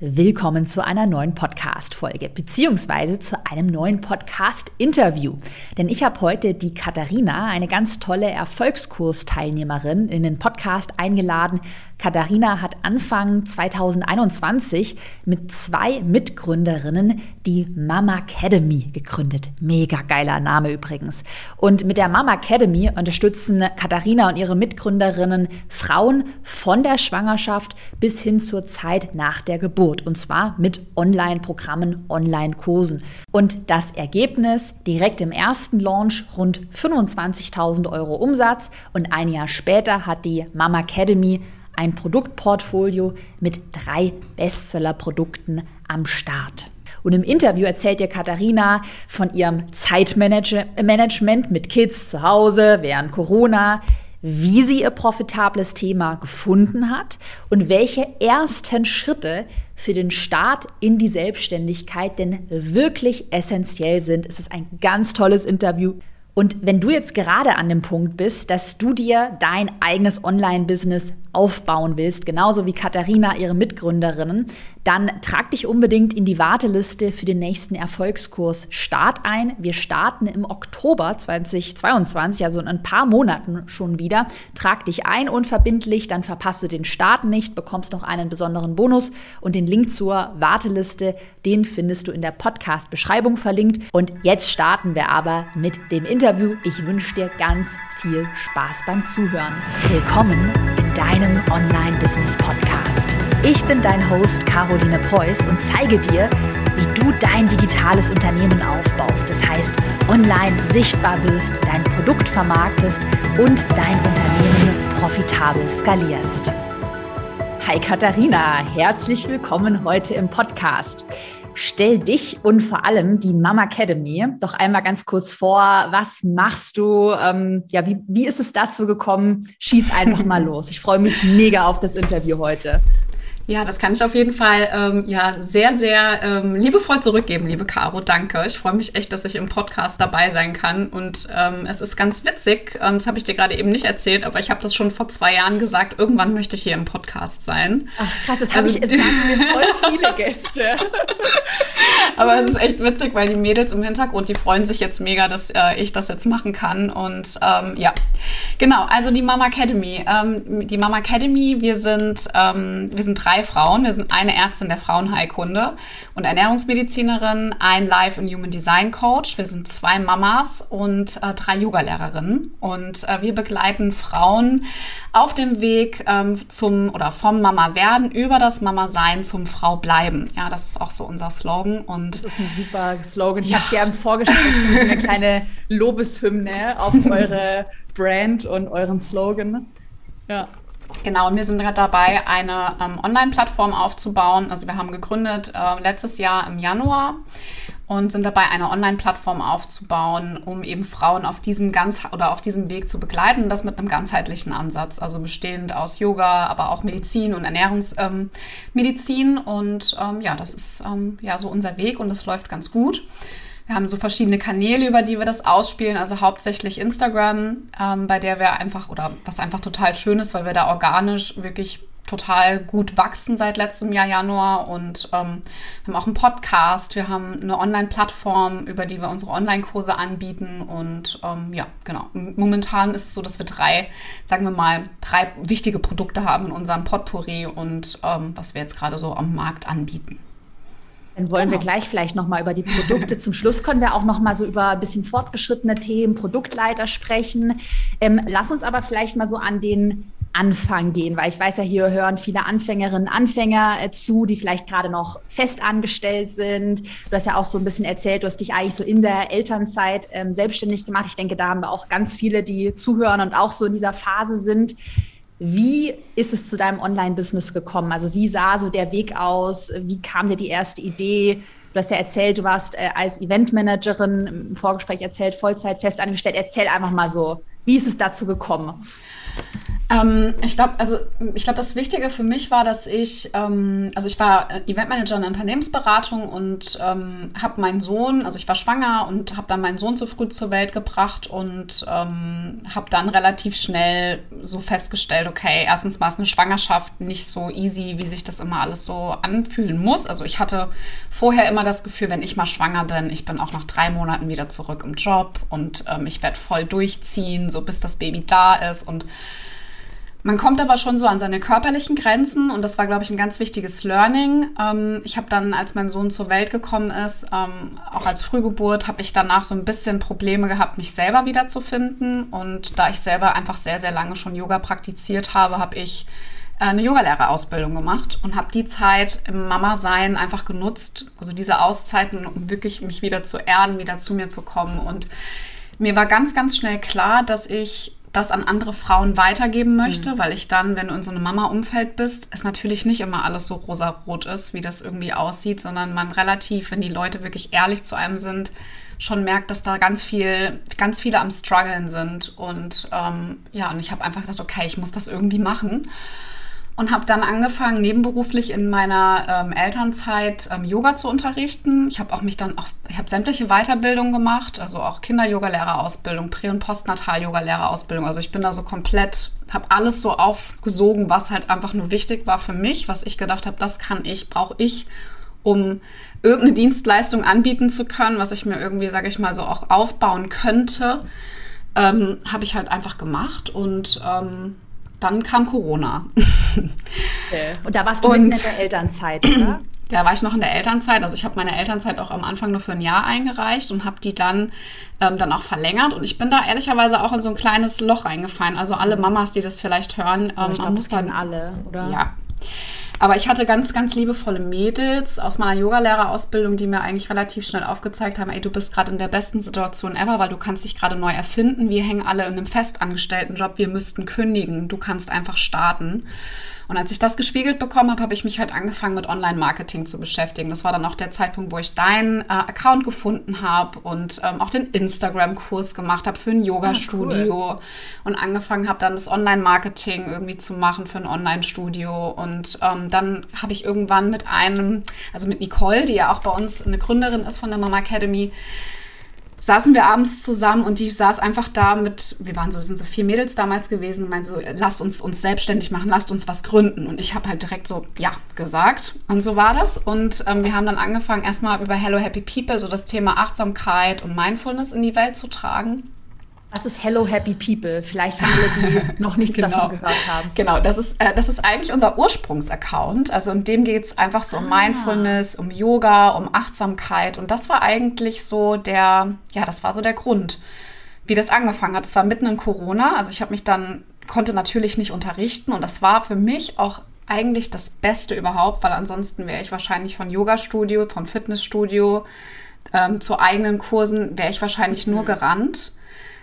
Willkommen zu einer neuen Podcast-Folge, beziehungsweise zu einem neuen Podcast-Interview. Denn ich habe heute die Katharina, eine ganz tolle Erfolgskursteilnehmerin, in den Podcast eingeladen. Katharina hat Anfang 2021 mit zwei Mitgründerinnen die Mama Academy gegründet. Mega geiler Name übrigens. Und mit der Mama Academy unterstützen Katharina und ihre Mitgründerinnen Frauen von der Schwangerschaft bis hin zur Zeit nach der Geburt. Und zwar mit Online-Programmen, Online-Kursen. Und das Ergebnis direkt im ersten Launch rund 25.000 Euro Umsatz und ein Jahr später hat die Mama Academy ein Produktportfolio mit drei Bestseller-Produkten am Start. Und im Interview erzählt dir Katharina von ihrem Zeitmanagement mit Kids zu Hause während Corona, wie sie ihr profitables Thema gefunden hat und welche ersten Schritte für den Start in die Selbstständigkeit denn wirklich essentiell sind. Es ist ein ganz tolles Interview. Und wenn du jetzt gerade an dem Punkt bist, dass du dir dein eigenes Online-Business aufbauen willst, genauso wie Katharina, ihre Mitgründerinnen, dann trag dich unbedingt in die Warteliste für den nächsten Erfolgskurs Start ein. Wir starten im Oktober 2022, also in ein paar Monaten schon wieder. Trag dich ein unverbindlich, dann verpasst du den Start nicht, bekommst noch einen besonderen Bonus und den Link zur Warteliste, den findest du in der Podcast-Beschreibung verlinkt. Und jetzt starten wir aber mit dem Interview. Ich wünsche dir ganz viel Spaß beim Zuhören. Willkommen in deinem Online-Business-Podcast. Ich bin dein Host Caroline Preuß und zeige dir, wie du dein digitales Unternehmen aufbaust. Das heißt, online sichtbar wirst, dein Produkt vermarktest und dein Unternehmen profitabel skalierst. Hi Katharina, herzlich willkommen heute im Podcast. Stell dich und vor allem die Mama Academy doch einmal ganz kurz vor. Was machst du? Ähm, ja, wie, wie ist es dazu gekommen? Schieß einfach mal los. Ich freue mich mega auf das Interview heute. Ja, das kann ich auf jeden Fall ähm, ja sehr, sehr ähm, liebevoll zurückgeben, liebe Caro. Danke. Ich freue mich echt, dass ich im Podcast dabei sein kann. Und ähm, es ist ganz witzig, ähm, das habe ich dir gerade eben nicht erzählt, aber ich habe das schon vor zwei Jahren gesagt, irgendwann möchte ich hier im Podcast sein. Ach krass, das also, habe ich, es sagen jetzt voll viele Gäste. aber es ist echt witzig, weil die Mädels im Hintergrund, die freuen sich jetzt mega, dass äh, ich das jetzt machen kann. Und ähm, ja, genau, also die Mama Academy. Ähm, die Mama Academy, wir sind, wir sind drei drei Frauen. Wir sind eine Ärztin der Frauenheilkunde und Ernährungsmedizinerin, ein Life- und Human Design Coach. Wir sind zwei Mamas und äh, drei Yoga-Lehrerinnen. Und äh, wir begleiten Frauen auf dem Weg ähm, zum oder vom Mama werden über das Mama sein zum Frau bleiben. Ja, das ist auch so unser Slogan. Und das ist ein super Slogan. Ich ja. habe dir im Vorgespräch schon eine kleine Lobeshymne auf eure Brand und euren Slogan. Ja. Genau, und wir sind gerade dabei, eine ähm, Online-Plattform aufzubauen. Also wir haben gegründet äh, letztes Jahr im Januar und sind dabei, eine Online-Plattform aufzubauen, um eben Frauen auf diesem ganz oder auf diesem Weg zu begleiten. Das mit einem ganzheitlichen Ansatz, also bestehend aus Yoga, aber auch Medizin und Ernährungsmedizin. Ähm, und ähm, ja, das ist ähm, ja so unser Weg und das läuft ganz gut. Wir haben so verschiedene Kanäle, über die wir das ausspielen, also hauptsächlich Instagram, ähm, bei der wir einfach, oder was einfach total schön ist, weil wir da organisch wirklich total gut wachsen seit letztem Jahr Januar und ähm, wir haben auch einen Podcast, wir haben eine Online-Plattform, über die wir unsere Online-Kurse anbieten und ähm, ja, genau. Momentan ist es so, dass wir drei, sagen wir mal, drei wichtige Produkte haben in unserem Potpourri und ähm, was wir jetzt gerade so am Markt anbieten. Dann wollen genau. wir gleich vielleicht nochmal über die Produkte. Zum Schluss können wir auch nochmal so über ein bisschen fortgeschrittene Themen, Produktleiter sprechen. Ähm, lass uns aber vielleicht mal so an den Anfang gehen, weil ich weiß ja, hier hören viele Anfängerinnen, Anfänger äh, zu, die vielleicht gerade noch fest angestellt sind. Du hast ja auch so ein bisschen erzählt, du hast dich eigentlich so in der Elternzeit ähm, selbstständig gemacht. Ich denke, da haben wir auch ganz viele, die zuhören und auch so in dieser Phase sind. Wie ist es zu deinem Online-Business gekommen? Also wie sah so der Weg aus? Wie kam dir die erste Idee? Du hast ja erzählt, du warst äh, als Eventmanagerin im Vorgespräch erzählt, Vollzeit fest angestellt. Erzähl einfach mal so, wie ist es dazu gekommen? Ähm, ich glaube, also ich glaube, das Wichtige für mich war, dass ich, ähm, also ich war Eventmanager in der Unternehmensberatung und ähm, habe meinen Sohn, also ich war schwanger und habe dann meinen Sohn zu früh zur Welt gebracht und ähm, habe dann relativ schnell so festgestellt, okay, erstens war es eine Schwangerschaft nicht so easy, wie sich das immer alles so anfühlen muss. Also ich hatte vorher immer das Gefühl, wenn ich mal schwanger bin, ich bin auch nach drei Monaten wieder zurück im Job und ähm, ich werde voll durchziehen, so bis das Baby da ist und man kommt aber schon so an seine körperlichen Grenzen und das war, glaube ich, ein ganz wichtiges Learning. Ähm, ich habe dann, als mein Sohn zur Welt gekommen ist, ähm, auch als Frühgeburt, habe ich danach so ein bisschen Probleme gehabt, mich selber wiederzufinden. Und da ich selber einfach sehr, sehr lange schon Yoga praktiziert habe, habe ich äh, eine Yogalehrerausbildung gemacht und habe die Zeit im Mama-Sein einfach genutzt, also diese Auszeiten, um wirklich mich wieder zu erden, wieder zu mir zu kommen. Und mir war ganz, ganz schnell klar, dass ich das an andere Frauen weitergeben möchte, mhm. weil ich dann, wenn du in so einem Mama-Umfeld bist, es natürlich nicht immer alles so rosarot ist, wie das irgendwie aussieht, sondern man relativ, wenn die Leute wirklich ehrlich zu einem sind, schon merkt, dass da ganz viel, ganz viele am struggeln sind. Und ähm, ja, und ich habe einfach gedacht, okay, ich muss das irgendwie machen und habe dann angefangen, nebenberuflich in meiner ähm, Elternzeit ähm, Yoga zu unterrichten. Ich habe auch mich dann auch, ich habe sämtliche Weiterbildungen gemacht, also auch Kinder-Yoga-Lehrerausbildung, Prä- und Postnatal-Yoga-Lehrerausbildung. Also ich bin da so komplett, habe alles so aufgesogen, was halt einfach nur wichtig war für mich, was ich gedacht habe, das kann ich, brauche ich, um irgendeine Dienstleistung anbieten zu können, was ich mir irgendwie, sage ich mal, so auch aufbauen könnte. Ähm, habe ich halt einfach gemacht und ähm, dann kam Corona. Okay. Und da warst du und, in der Elternzeit, oder? Da war ich noch in der Elternzeit. Also ich habe meine Elternzeit auch am Anfang nur für ein Jahr eingereicht und habe die dann, ähm, dann auch verlängert. Und ich bin da ehrlicherweise auch in so ein kleines Loch reingefallen. Also alle Mamas, die das vielleicht hören, ähm, ich glaub, das dann alle, oder? Ja. Aber ich hatte ganz, ganz liebevolle Mädels aus meiner Yogalehrerausbildung, die mir eigentlich relativ schnell aufgezeigt haben, ey, du bist gerade in der besten Situation ever, weil du kannst dich gerade neu erfinden. Wir hängen alle in einem festangestellten Job, wir müssten kündigen. Du kannst einfach starten. Und als ich das gespiegelt bekommen habe, habe ich mich halt angefangen mit Online-Marketing zu beschäftigen. Das war dann auch der Zeitpunkt, wo ich deinen äh, Account gefunden habe und ähm, auch den Instagram-Kurs gemacht habe für ein Yoga-Studio ah, cool. und angefangen habe dann das Online-Marketing irgendwie zu machen für ein Online-Studio. Und ähm, dann habe ich irgendwann mit einem, also mit Nicole, die ja auch bei uns eine Gründerin ist von der Mama Academy, saßen wir abends zusammen und die saß einfach da mit, wir waren so, sind so vier Mädels damals gewesen meinte so, lasst uns uns selbstständig machen, lasst uns was gründen. Und ich habe halt direkt so, ja, gesagt. Und so war das. Und ähm, wir haben dann angefangen, erstmal über Hello Happy People so das Thema Achtsamkeit und Mindfulness in die Welt zu tragen. Was ist Hello Happy People? Vielleicht für alle, die noch nichts genau. davon gehört haben. Genau, das ist, äh, das ist eigentlich unser Ursprungsaccount. Also in dem geht es einfach so um ah. Mindfulness, um Yoga, um Achtsamkeit. Und das war eigentlich so der, ja, das war so der Grund, wie das angefangen hat. Es war mitten in Corona. Also ich habe mich dann, konnte natürlich nicht unterrichten. Und das war für mich auch eigentlich das Beste überhaupt, weil ansonsten wäre ich wahrscheinlich von Yoga-Studio, von Fitnessstudio ähm, zu eigenen Kursen, wäre ich wahrscheinlich mhm. nur gerannt.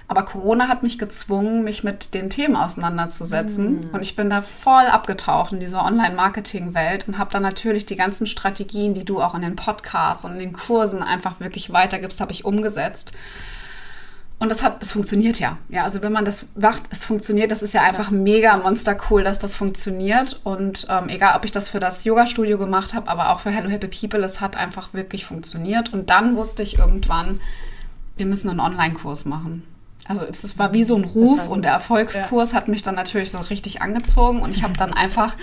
Aber Corona hat mich gezwungen, mich mit den Themen auseinanderzusetzen. Mhm. Und ich bin da voll abgetaucht in dieser Online-Marketing-Welt und habe dann natürlich die ganzen Strategien, die du auch in den Podcasts und in den Kursen einfach wirklich weitergibst, habe ich umgesetzt. Und das hat, es funktioniert ja. Ja, also wenn man das macht, es funktioniert, das ist ja einfach ja. mega monster cool, dass das funktioniert. Und ähm, egal, ob ich das für das Yoga-Studio gemacht habe, aber auch für Hello Happy People, es hat einfach wirklich funktioniert. Und dann wusste ich irgendwann, wir müssen einen Online-Kurs machen. Also es war wie so ein Ruf so, und der Erfolgskurs ja. hat mich dann natürlich so richtig angezogen und ich habe dann einfach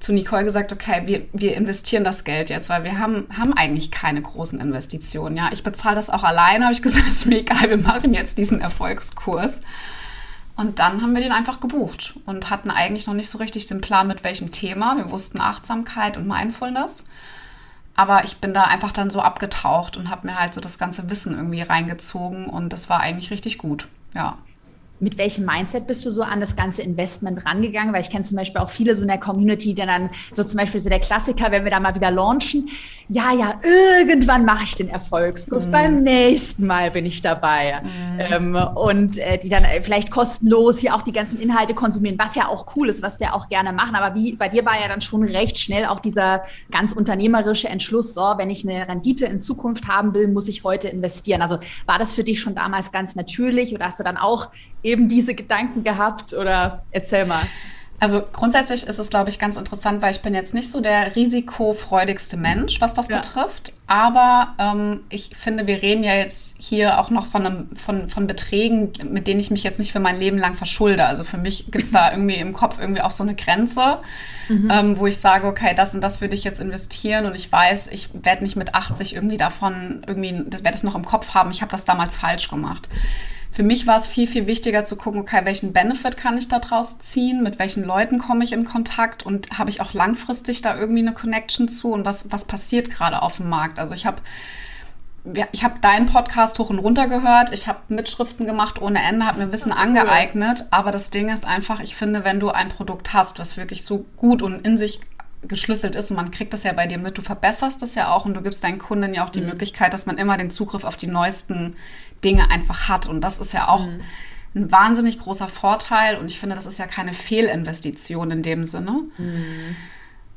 zu Nicole gesagt, okay, wir, wir investieren das Geld jetzt, weil wir haben, haben eigentlich keine großen Investitionen. Ja, ich bezahle das auch alleine, habe ich gesagt, ist mir egal, wir machen jetzt diesen Erfolgskurs. Und dann haben wir den einfach gebucht und hatten eigentlich noch nicht so richtig den Plan, mit welchem Thema. Wir wussten Achtsamkeit und Mindfulness. Aber ich bin da einfach dann so abgetaucht und habe mir halt so das ganze Wissen irgendwie reingezogen und das war eigentlich richtig gut ja. Mit welchem Mindset bist du so an das ganze Investment rangegangen? Weil ich kenne zum Beispiel auch viele so in der Community, die dann so zum Beispiel so der Klassiker, wenn wir da mal wieder launchen, ja, ja, irgendwann mache ich den Erfolgskurs, mm. beim nächsten Mal bin ich dabei. Mm. Ähm, und äh, die dann äh, vielleicht kostenlos hier auch die ganzen Inhalte konsumieren, was ja auch cool ist, was wir auch gerne machen. Aber wie bei dir war ja dann schon recht schnell auch dieser ganz unternehmerische Entschluss, so, wenn ich eine Rendite in Zukunft haben will, muss ich heute investieren. Also war das für dich schon damals ganz natürlich oder hast du dann auch eben diese Gedanken gehabt oder erzähl mal. Also grundsätzlich ist es, glaube ich, ganz interessant, weil ich bin jetzt nicht so der risikofreudigste Mensch, was das ja. betrifft. Aber ähm, ich finde, wir reden ja jetzt hier auch noch von, einem, von, von Beträgen, mit denen ich mich jetzt nicht für mein Leben lang verschulde. Also für mich gibt es da irgendwie im Kopf irgendwie auch so eine Grenze, mhm. ähm, wo ich sage, okay, das und das würde ich jetzt investieren und ich weiß, ich werde nicht mit 80 irgendwie davon irgendwie, werde es noch im Kopf haben, ich habe das damals falsch gemacht. Für mich war es viel, viel wichtiger zu gucken, okay, welchen Benefit kann ich daraus ziehen, mit welchen Leuten komme ich in Kontakt? Und habe ich auch langfristig da irgendwie eine Connection zu? Und was, was passiert gerade auf dem Markt. Also ich habe ich habe deinen Podcast hoch und runter gehört, ich habe Mitschriften gemacht ohne Ende, habe mir Wissen cool. angeeignet, aber das Ding ist einfach, ich finde, wenn du ein Produkt hast, was wirklich so gut und in sich geschlüsselt ist und man kriegt das ja bei dir mit, du verbesserst das ja auch und du gibst deinen Kunden ja auch die mhm. Möglichkeit, dass man immer den Zugriff auf die neuesten Dinge einfach hat. Und das ist ja auch mhm. ein wahnsinnig großer Vorteil. Und ich finde, das ist ja keine Fehlinvestition in dem Sinne. Mhm.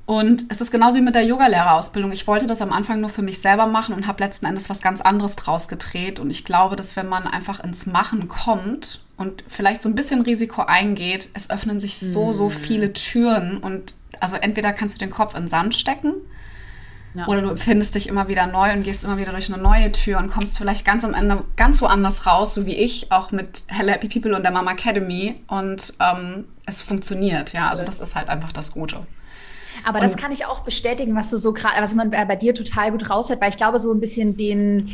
Und es ist genauso wie mit der Yogalehrerausbildung. Ich wollte das am Anfang nur für mich selber machen und habe letzten Endes was ganz anderes draus gedreht. Und ich glaube, dass wenn man einfach ins Machen kommt und vielleicht so ein bisschen Risiko eingeht, es öffnen sich so, so mhm. viele Türen. Und also entweder kannst du den Kopf in den Sand stecken ja. Oder du findest dich immer wieder neu und gehst immer wieder durch eine neue Tür und kommst vielleicht ganz am Ende ganz woanders raus, so wie ich, auch mit Hello Happy People und der Mama Academy. Und ähm, es funktioniert, ja. Also das ist halt einfach das Gute. Aber und das kann ich auch bestätigen, was du so gerade, was man bei dir total gut raushört, weil ich glaube, so ein bisschen den,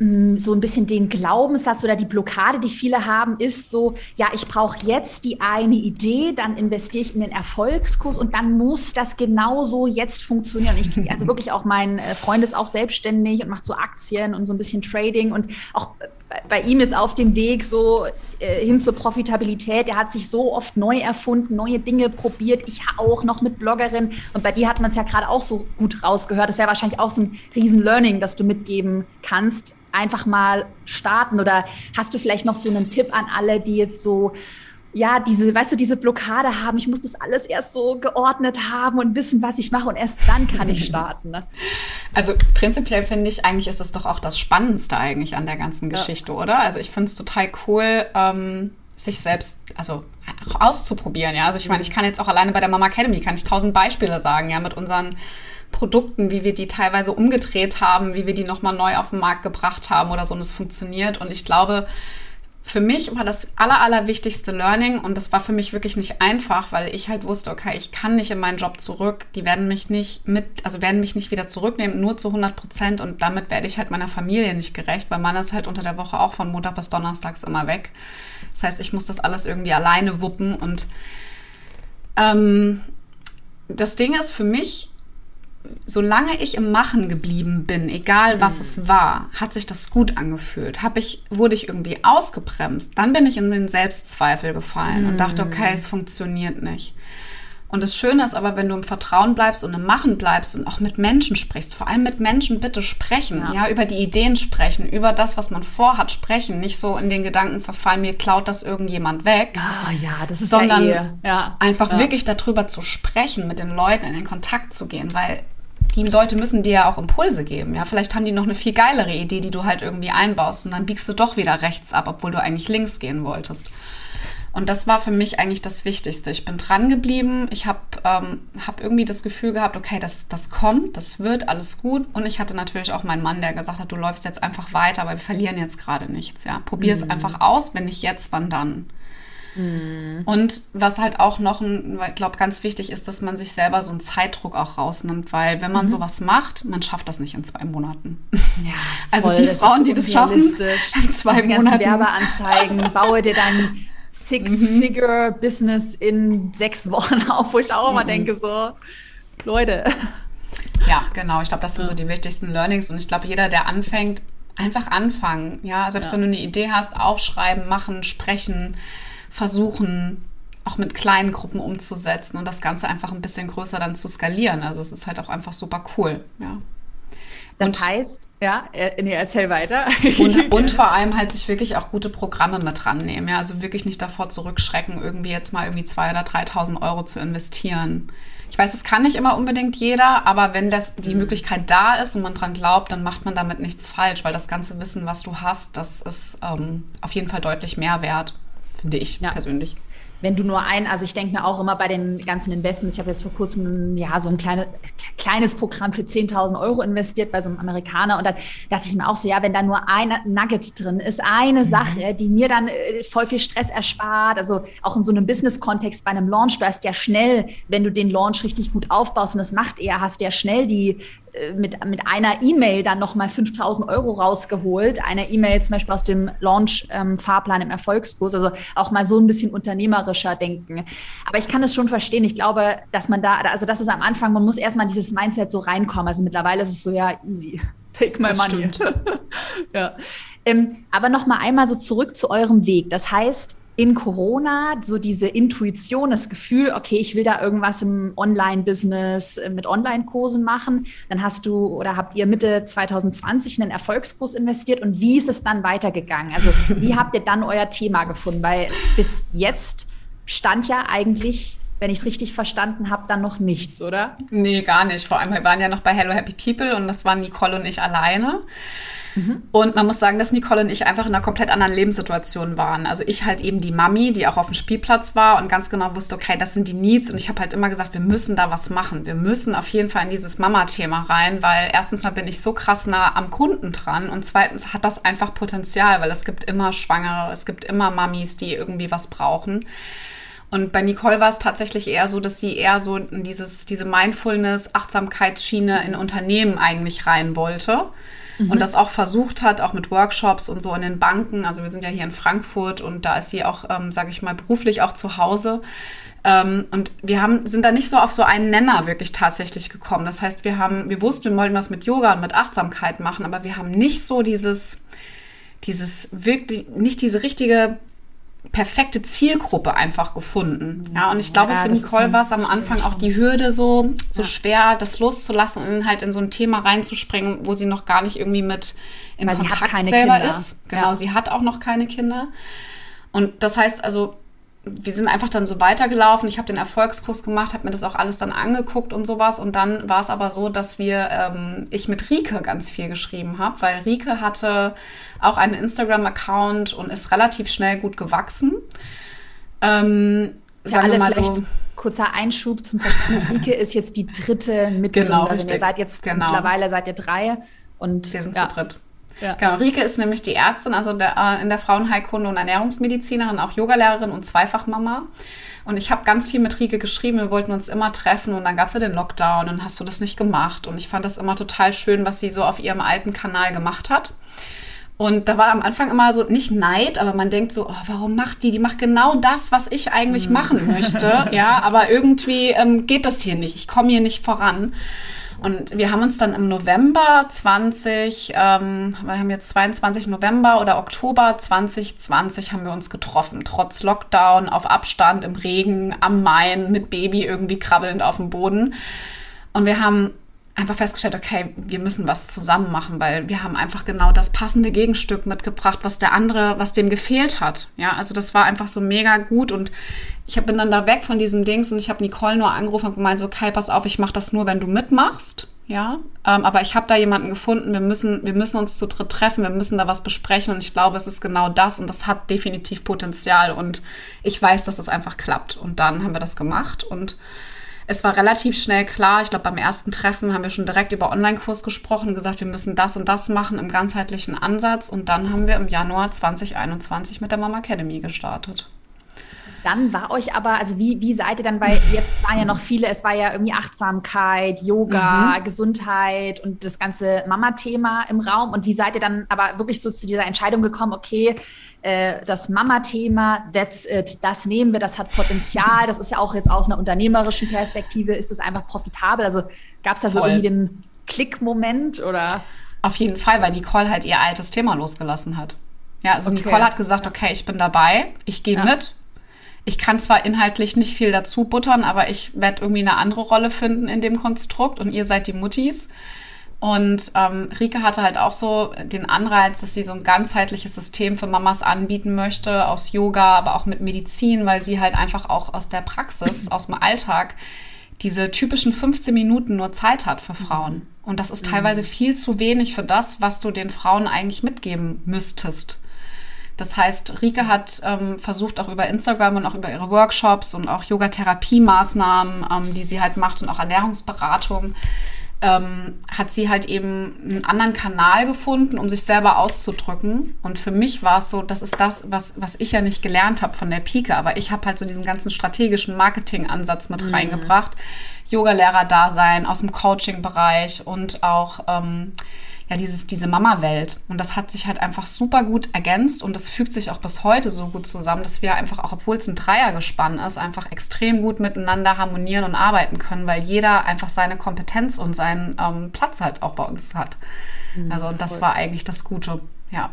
so ein bisschen den Glaubenssatz oder die Blockade, die viele haben, ist so, ja, ich brauche jetzt die eine Idee, dann investiere ich in den Erfolgskurs und dann muss das genauso jetzt funktionieren. Ich, also wirklich auch mein äh, Freund ist auch selbstständig und macht so Aktien und so ein bisschen Trading und auch bei ihm ist auf dem Weg so äh, hin zur Profitabilität. Er hat sich so oft neu erfunden, neue Dinge probiert. Ich auch noch mit Bloggerin. Und bei dir hat man es ja gerade auch so gut rausgehört. Das wäre wahrscheinlich auch so ein Riesen-Learning, das du mitgeben kannst einfach mal starten? Oder hast du vielleicht noch so einen Tipp an alle, die jetzt so ja, diese, weißt du, diese Blockade haben, ich muss das alles erst so geordnet haben und wissen, was ich mache und erst dann kann ich starten. Ne? Also prinzipiell finde ich, eigentlich ist das doch auch das Spannendste eigentlich an der ganzen Geschichte, ja. oder? Also ich finde es total cool, ähm, sich selbst, also auch auszuprobieren, ja. Also ich meine, ich kann jetzt auch alleine bei der Mama Academy, kann ich tausend Beispiele sagen, ja, mit unseren Produkten, wie wir die teilweise umgedreht haben, wie wir die nochmal neu auf den Markt gebracht haben oder so und es funktioniert. Und ich glaube, für mich war das aller, allerwichtigste Learning und das war für mich wirklich nicht einfach, weil ich halt wusste, okay, ich kann nicht in meinen Job zurück. Die werden mich nicht mit, also werden mich nicht wieder zurücknehmen, nur zu 100 Prozent und damit werde ich halt meiner Familie nicht gerecht, weil man ist halt unter der Woche auch von Montag bis Donnerstags immer weg. Das heißt, ich muss das alles irgendwie alleine wuppen und ähm, das Ding ist für mich, solange ich im Machen geblieben bin, egal was mhm. es war, hat sich das gut angefühlt. Hab ich, wurde ich irgendwie ausgebremst, dann bin ich in den Selbstzweifel gefallen mhm. und dachte, okay, mhm. es funktioniert nicht. Und das Schöne ist aber, wenn du im Vertrauen bleibst und im Machen bleibst und auch mit Menschen sprichst, vor allem mit Menschen bitte sprechen, ja, ja über die Ideen sprechen, über das, was man vorhat, sprechen, nicht so in den Gedanken verfallen, mir klaut das irgendjemand weg. Ah, ja, das ist sondern ja, eh. ja. einfach ja. wirklich darüber zu sprechen, mit den Leuten in den Kontakt zu gehen, weil die Leute müssen dir ja auch Impulse geben. Ja, vielleicht haben die noch eine viel geilere Idee, die du halt irgendwie einbaust und dann biegst du doch wieder rechts ab, obwohl du eigentlich links gehen wolltest. Und das war für mich eigentlich das Wichtigste. Ich bin dran geblieben. Ich habe ähm, hab irgendwie das Gefühl gehabt, okay, das, das kommt, das wird, alles gut. Und ich hatte natürlich auch meinen Mann, der gesagt hat, du läufst jetzt einfach weiter, aber wir verlieren jetzt gerade nichts. Ja, probier mhm. es einfach aus. Wenn nicht jetzt, wann dann? Mhm. Und was halt auch noch, ich glaube, ganz wichtig ist, dass man sich selber so einen Zeitdruck auch rausnimmt, weil wenn man mhm. sowas macht, man schafft das nicht in zwei Monaten. Ja, also die Frauen, die das schaffen, in zwei Monaten. Werbeanzeigen, baue dir dein Six-Figure-Business in sechs Wochen auf, wo ich auch immer mhm. denke, so, Leute. Ja, genau. Ich glaube, das sind ja. so die wichtigsten Learnings. Und ich glaube, jeder, der anfängt, einfach anfangen. Ja, selbst ja. wenn du eine Idee hast, aufschreiben, machen, sprechen versuchen, auch mit kleinen Gruppen umzusetzen und das Ganze einfach ein bisschen größer dann zu skalieren. Also es ist halt auch einfach super cool, ja. Das und, heißt, ja, äh, nee, erzähl weiter. Und, und, vor allem halt sich wirklich auch gute Programme mit rannehmen. Ja, also wirklich nicht davor zurückschrecken, irgendwie jetzt mal irgendwie 2.000 oder 3.000 Euro zu investieren. Ich weiß, das kann nicht immer unbedingt jeder, aber wenn das, die mhm. Möglichkeit da ist und man dran glaubt, dann macht man damit nichts falsch, weil das ganze Wissen, was du hast, das ist ähm, auf jeden Fall deutlich mehr wert finde ich ja. persönlich wenn du nur ein, also ich denke mir auch immer bei den ganzen Investments, ich habe jetzt vor kurzem ja so ein kleine, kleines Programm für 10.000 Euro investiert bei so einem Amerikaner und dann dachte ich mir auch so, ja, wenn da nur ein Nugget drin ist, eine mhm. Sache, die mir dann äh, voll viel Stress erspart, also auch in so einem Business-Kontext bei einem Launch, du hast ja schnell, wenn du den Launch richtig gut aufbaust und das macht er, hast du ja schnell die mit, mit einer E-Mail dann nochmal 5000 Euro rausgeholt. Eine E-Mail zum Beispiel aus dem Launch-Fahrplan ähm, im Erfolgskurs. Also auch mal so ein bisschen unternehmerischer denken. Aber ich kann es schon verstehen. Ich glaube, dass man da, also das ist am Anfang, man muss erstmal dieses Mindset so reinkommen. Also mittlerweile ist es so, ja, easy. Take my das money. ja. Ähm, aber nochmal einmal so zurück zu eurem Weg. Das heißt, in Corona so diese Intuition, das Gefühl, okay, ich will da irgendwas im Online-Business äh, mit Online-Kursen machen. Dann hast du oder habt ihr Mitte 2020 in einen Erfolgskurs investiert und wie ist es dann weitergegangen? Also wie habt ihr dann euer Thema gefunden? Weil bis jetzt stand ja eigentlich wenn ich es richtig verstanden habe, dann noch nichts, oder? Nee, gar nicht. Vor allem, wir waren ja noch bei Hello Happy People und das waren Nicole und ich alleine. Mhm. Und man muss sagen, dass Nicole und ich einfach in einer komplett anderen Lebenssituation waren. Also ich halt eben die Mami, die auch auf dem Spielplatz war und ganz genau wusste, okay, das sind die Needs. Und ich habe halt immer gesagt, wir müssen da was machen. Wir müssen auf jeden Fall in dieses Mama-Thema rein, weil erstens mal bin ich so krass nah am Kunden dran und zweitens hat das einfach Potenzial, weil es gibt immer Schwangere, es gibt immer Mamis, die irgendwie was brauchen. Und bei Nicole war es tatsächlich eher so, dass sie eher so in dieses, diese Mindfulness, Achtsamkeitsschiene in Unternehmen eigentlich rein wollte mhm. und das auch versucht hat, auch mit Workshops und so in den Banken. Also wir sind ja hier in Frankfurt und da ist sie auch, ähm, sage ich mal, beruflich auch zu Hause. Ähm, und wir haben, sind da nicht so auf so einen Nenner wirklich tatsächlich gekommen. Das heißt, wir haben, wir wussten, wir wollten was mit Yoga und mit Achtsamkeit machen, aber wir haben nicht so dieses, dieses wirklich, nicht diese richtige perfekte Zielgruppe einfach gefunden. Ja, und ich glaube, ja, für Nicole war es am Anfang auch die Hürde so, so ja. schwer, das loszulassen und halt in so ein Thema reinzuspringen, wo sie noch gar nicht irgendwie mit in Weil Kontakt selber Kinder. ist. Genau, ja. sie hat auch noch keine Kinder. Und das heißt also, wir sind einfach dann so weitergelaufen. Ich habe den Erfolgskurs gemacht, habe mir das auch alles dann angeguckt und sowas. Und dann war es aber so, dass wir, ähm, ich mit Rike ganz viel geschrieben habe, weil Rike hatte auch einen Instagram-Account und ist relativ schnell gut gewachsen. Ähm, ja, alle mal vielleicht so, kurzer Einschub zum Verständnis. Rike ist jetzt die dritte Mitgründerin. Genau, ihr seid jetzt genau. mittlerweile seid ihr drei und wir sind ja. zu dritt. Ja. Genau, Rike ist nämlich die Ärztin, also der, äh, in der Frauenheilkunde und Ernährungsmedizinerin, auch Yogalehrerin und Zweifachmama. Und ich habe ganz viel mit Rike geschrieben, wir wollten uns immer treffen und dann gab es ja den Lockdown und hast du das nicht gemacht. Und ich fand das immer total schön, was sie so auf ihrem alten Kanal gemacht hat. Und da war am Anfang immer so nicht Neid, aber man denkt so, oh, warum macht die? Die macht genau das, was ich eigentlich hm. machen möchte. ja, aber irgendwie ähm, geht das hier nicht. Ich komme hier nicht voran. Und wir haben uns dann im November 20, ähm, wir haben jetzt 22 November oder Oktober 2020 haben wir uns getroffen, trotz Lockdown, auf Abstand, im Regen, am Main, mit Baby irgendwie krabbelnd auf dem Boden. Und wir haben einfach festgestellt, okay, wir müssen was zusammen machen, weil wir haben einfach genau das passende Gegenstück mitgebracht, was der andere, was dem gefehlt hat. Ja, also das war einfach so mega gut und ich bin dann da weg von diesem Dings und ich habe Nicole nur angerufen und gemeint, so, okay, pass auf, ich mache das nur, wenn du mitmachst. Ja, ähm, aber ich habe da jemanden gefunden, wir müssen, wir müssen uns zu dritt treffen, wir müssen da was besprechen und ich glaube, es ist genau das und das hat definitiv Potenzial und ich weiß, dass es einfach klappt. Und dann haben wir das gemacht und es war relativ schnell klar, ich glaube, beim ersten Treffen haben wir schon direkt über Online-Kurs gesprochen und gesagt, wir müssen das und das machen im ganzheitlichen Ansatz. Und dann haben wir im Januar 2021 mit der Mama Academy gestartet. Dann war euch aber, also wie, wie seid ihr dann, weil jetzt waren ja noch viele, es war ja irgendwie Achtsamkeit, Yoga, mhm. Gesundheit und das ganze Mama-Thema im Raum. Und wie seid ihr dann aber wirklich so zu dieser Entscheidung gekommen, okay, äh, das Mama-Thema, that's it, das nehmen wir, das hat Potenzial, das ist ja auch jetzt aus einer unternehmerischen Perspektive, ist das einfach profitabel? Also gab es da so Voll. irgendwie den Klick-Moment oder? Auf jeden Fall, weil Nicole halt ihr altes Thema losgelassen hat. Ja, also okay. Nicole hat gesagt, okay, ich bin dabei, ich gehe ja. mit, ich kann zwar inhaltlich nicht viel dazu buttern, aber ich werde irgendwie eine andere Rolle finden in dem Konstrukt und ihr seid die Muttis. Und ähm, Rike hatte halt auch so den Anreiz, dass sie so ein ganzheitliches System für Mamas anbieten möchte, aus Yoga, aber auch mit Medizin, weil sie halt einfach auch aus der Praxis, aus dem Alltag, diese typischen 15 Minuten nur Zeit hat für Frauen. Und das ist teilweise viel zu wenig für das, was du den Frauen eigentlich mitgeben müsstest. Das heißt, Rike hat ähm, versucht auch über Instagram und auch über ihre Workshops und auch Yoga-Therapie-Maßnahmen, ähm, die sie halt macht und auch Ernährungsberatung, ähm, hat sie halt eben einen anderen Kanal gefunden, um sich selber auszudrücken. Und für mich war es so, das ist das, was, was ich ja nicht gelernt habe von der Pike, aber ich habe halt so diesen ganzen strategischen Marketing-Ansatz mit mhm. reingebracht. Yoga-Lehrer-Dasein aus dem Coaching-Bereich und auch ähm, ja, dieses, diese Mama-Welt. Und das hat sich halt einfach super gut ergänzt und das fügt sich auch bis heute so gut zusammen, dass wir einfach auch, obwohl es ein Dreiergespann ist, einfach extrem gut miteinander harmonieren und arbeiten können, weil jeder einfach seine Kompetenz und seinen ähm, Platz halt auch bei uns hat. Mhm, also und das voll. war eigentlich das Gute, ja.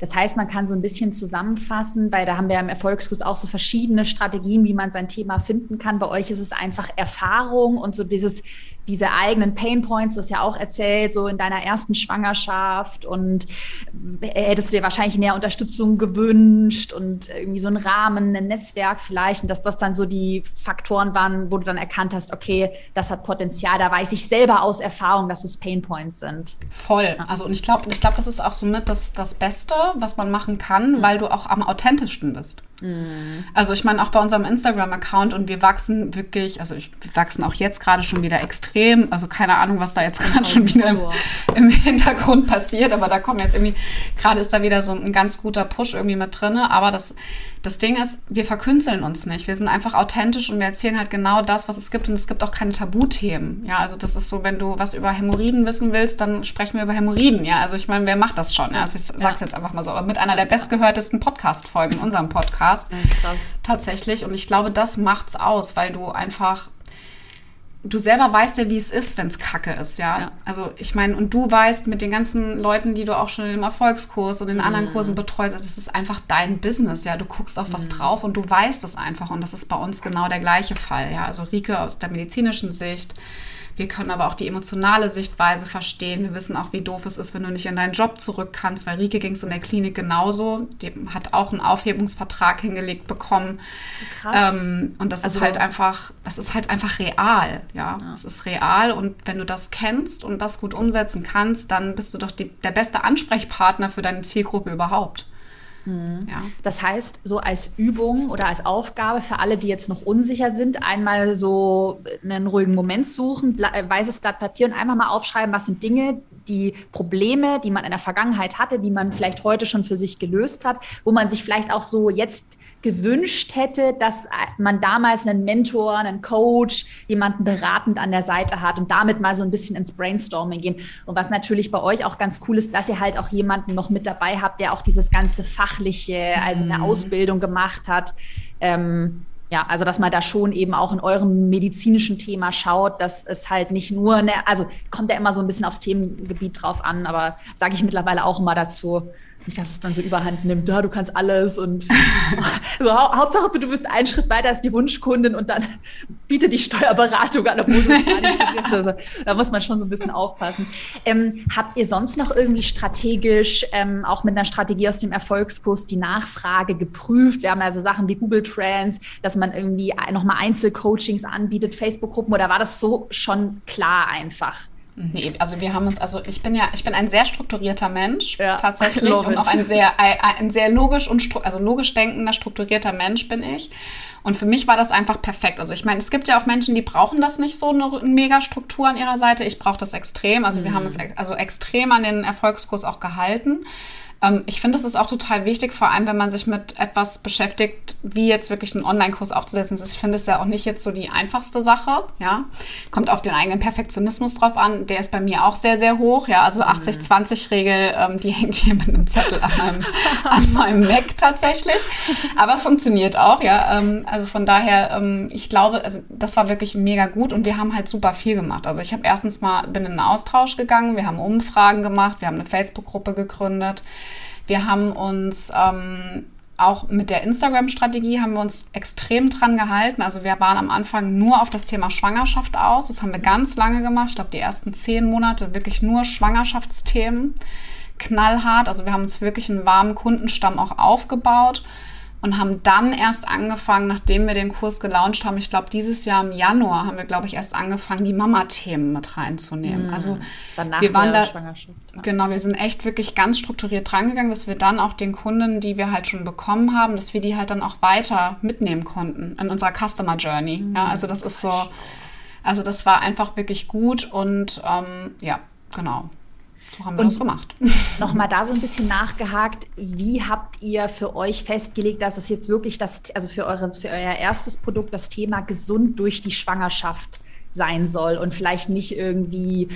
Das heißt, man kann so ein bisschen zusammenfassen, weil da haben wir im Erfolgskurs auch so verschiedene Strategien, wie man sein Thema finden kann. Bei euch ist es einfach Erfahrung und so dieses diese eigenen Pain Points, das ja auch erzählt, so in deiner ersten Schwangerschaft und hättest du dir wahrscheinlich mehr Unterstützung gewünscht und irgendwie so einen Rahmen, ein Netzwerk vielleicht und dass das dann so die Faktoren waren, wo du dann erkannt hast, okay, das hat Potenzial, da weiß ich selber aus Erfahrung, dass es Pain Points sind. Voll. Also und ich glaube, ich glaube, das ist auch so mit das, das Beste, was man machen kann, mhm. weil du auch am authentischsten bist. Mhm. Also ich meine auch bei unserem Instagram-Account und wir wachsen wirklich, also ich, wir wachsen auch jetzt gerade schon wieder extrem. Also keine Ahnung, was da jetzt gerade schon wieder im, im, Hintergrund passiert, aber da kommen jetzt irgendwie, gerade ist da wieder so ein ganz guter Push irgendwie mit drin. Aber das, das Ding ist, wir verkünsteln uns nicht. Wir sind einfach authentisch und wir erzählen halt genau das, was es gibt. Und es gibt auch keine Tabuthemen. Ja, also das ist so, wenn du was über Hämorrhoiden wissen willst, dann sprechen wir über Hämorrhoiden. Ja, also ich meine, wer macht das schon? Ja, also ich sag's ja. jetzt einfach mal so. Aber mit einer der bestgehörtesten Podcast-Folgen in unserem Podcast. Ja, krass. Tatsächlich. Und ich glaube, das macht's aus, weil du einfach du selber weißt ja, wie es ist, wenn es kacke ist, ja? ja. Also ich meine, und du weißt mit den ganzen Leuten, die du auch schon im Erfolgskurs und in anderen mhm. Kursen betreut hast, das ist einfach dein Business, ja. Du guckst auf was mhm. drauf und du weißt es einfach. Und das ist bei uns genau der gleiche Fall, ja. Also Rike aus der medizinischen Sicht, wir können aber auch die emotionale Sichtweise verstehen. Wir wissen auch, wie doof es ist, wenn du nicht in deinen Job zurück kannst, weil Rike ging es in der Klinik genauso. Die hat auch einen Aufhebungsvertrag hingelegt bekommen. Krass. Ähm, und das also, ist halt einfach, das ist halt einfach real. Ja, es ist real. Und wenn du das kennst und das gut umsetzen kannst, dann bist du doch die, der beste Ansprechpartner für deine Zielgruppe überhaupt. Mhm. Ja. Das heißt, so als Übung oder als Aufgabe für alle, die jetzt noch unsicher sind, einmal so einen ruhigen Moment suchen, weißes Blatt Papier und einmal mal aufschreiben, was sind Dinge, die Probleme, die man in der Vergangenheit hatte, die man vielleicht heute schon für sich gelöst hat, wo man sich vielleicht auch so jetzt gewünscht hätte, dass man damals einen Mentor, einen Coach, jemanden beratend an der Seite hat und damit mal so ein bisschen ins Brainstorming gehen. Und was natürlich bei euch auch ganz cool ist, dass ihr halt auch jemanden noch mit dabei habt, der auch dieses ganze fachliche, also eine mhm. Ausbildung gemacht hat. Ähm, ja, also dass man da schon eben auch in eurem medizinischen Thema schaut, dass es halt nicht nur, eine, also kommt ja immer so ein bisschen aufs Themengebiet drauf an, aber sage ich mittlerweile auch immer dazu, nicht, dass es dann so überhand nimmt, ja, du kannst alles und so, hau Hauptsache du bist einen Schritt weiter als die Wunschkundin und dann bietet die Steuerberatung an, obwohl du es also, Da muss man schon so ein bisschen aufpassen. Ähm, habt ihr sonst noch irgendwie strategisch, ähm, auch mit einer Strategie aus dem Erfolgskurs, die Nachfrage geprüft? Wir haben also Sachen wie Google Trends, dass man irgendwie nochmal Einzelcoachings anbietet, Facebook-Gruppen oder war das so schon klar einfach? Nee, also wir haben uns, also ich bin ja, ich bin ein sehr strukturierter Mensch ja, tatsächlich und auch ein sehr, ein sehr logisch und also logisch denkender, strukturierter Mensch bin ich. Und für mich war das einfach perfekt. Also ich meine, es gibt ja auch Menschen, die brauchen das nicht so eine mega Struktur an ihrer Seite. Ich brauche das extrem. Also wir haben uns mhm. also extrem an den Erfolgskurs auch gehalten. Ähm, ich finde, es ist auch total wichtig, vor allem wenn man sich mit etwas beschäftigt, wie jetzt wirklich einen Online-Kurs aufzusetzen. Ich finde es ja auch nicht jetzt so die einfachste Sache. Ja, kommt auf den eigenen Perfektionismus drauf an. Der ist bei mir auch sehr, sehr hoch. Ja, also 80-20-Regel, mhm. ähm, die hängt hier mit einem Zettel an meinem, an meinem Mac tatsächlich. Aber es funktioniert auch. Ja, ähm, also von daher, ähm, ich glaube, also das war wirklich mega gut und wir haben halt super viel gemacht. Also ich habe erstens mal bin in einen Austausch gegangen. Wir haben Umfragen gemacht. Wir haben eine Facebook-Gruppe gegründet. Wir haben uns ähm, auch mit der Instagram-Strategie haben wir uns extrem dran gehalten. Also wir waren am Anfang nur auf das Thema Schwangerschaft aus. Das haben wir ganz lange gemacht. Ich glaube, die ersten zehn Monate wirklich nur Schwangerschaftsthemen. Knallhart. Also wir haben uns wirklich einen warmen Kundenstamm auch aufgebaut. Und haben dann erst angefangen, nachdem wir den Kurs gelauncht haben, ich glaube, dieses Jahr im Januar haben wir, glaube ich, erst angefangen, die Mama-Themen mit reinzunehmen. Mhm. Also Danach wir waren da, Schwangerschaft. Genau, wir sind echt wirklich ganz strukturiert drangegangen, dass wir dann auch den Kunden, die wir halt schon bekommen haben, dass wir die halt dann auch weiter mitnehmen konnten in unserer Customer Journey. Mhm. Ja, also das ist so, also das war einfach wirklich gut und ähm, ja, genau. Haben wir und das gemacht. Nochmal da so ein bisschen nachgehakt. Wie habt ihr für euch festgelegt, dass es jetzt wirklich das, also für, eure, für euer erstes Produkt das Thema gesund durch die Schwangerschaft sein soll und vielleicht nicht irgendwie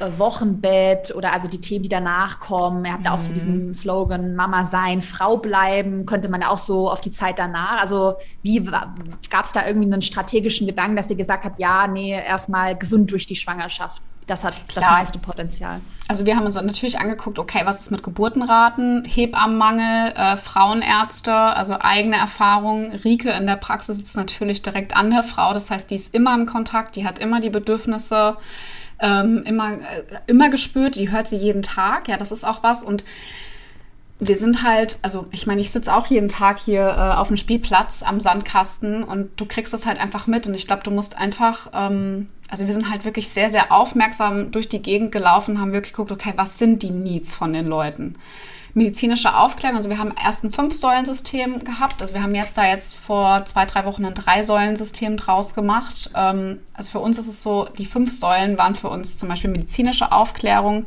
äh, Wochenbett oder also die Themen, die danach kommen. Er hat mhm. auch so diesen mhm. Slogan Mama sein, Frau bleiben, könnte man auch so auf die Zeit danach. Also wie gab es da irgendwie einen strategischen Gedanken, dass ihr gesagt habt, ja, nee, erstmal gesund durch die Schwangerschaft? Das hat Klar. das meiste Potenzial. Also wir haben uns natürlich angeguckt, okay, was ist mit Geburtenraten, Hebammenmangel, äh, Frauenärzte, also eigene Erfahrungen. Rike in der Praxis sitzt natürlich direkt an der Frau, das heißt, die ist immer im Kontakt, die hat immer die Bedürfnisse ähm, immer, äh, immer gespürt, die hört sie jeden Tag, ja, das ist auch was und wir sind halt, also ich meine, ich sitze auch jeden Tag hier äh, auf dem Spielplatz am Sandkasten und du kriegst das halt einfach mit und ich glaube, du musst einfach ähm, also wir sind halt wirklich sehr, sehr aufmerksam durch die Gegend gelaufen, haben wirklich geguckt, okay, was sind die Needs von den Leuten? Medizinische Aufklärung, also wir haben erst ein Fünf-Säulen-System gehabt, also wir haben jetzt da jetzt vor zwei, drei Wochen ein Drei-Säulen-System draus gemacht. Ähm, also für uns ist es so, die fünf Säulen waren für uns zum Beispiel medizinische Aufklärung,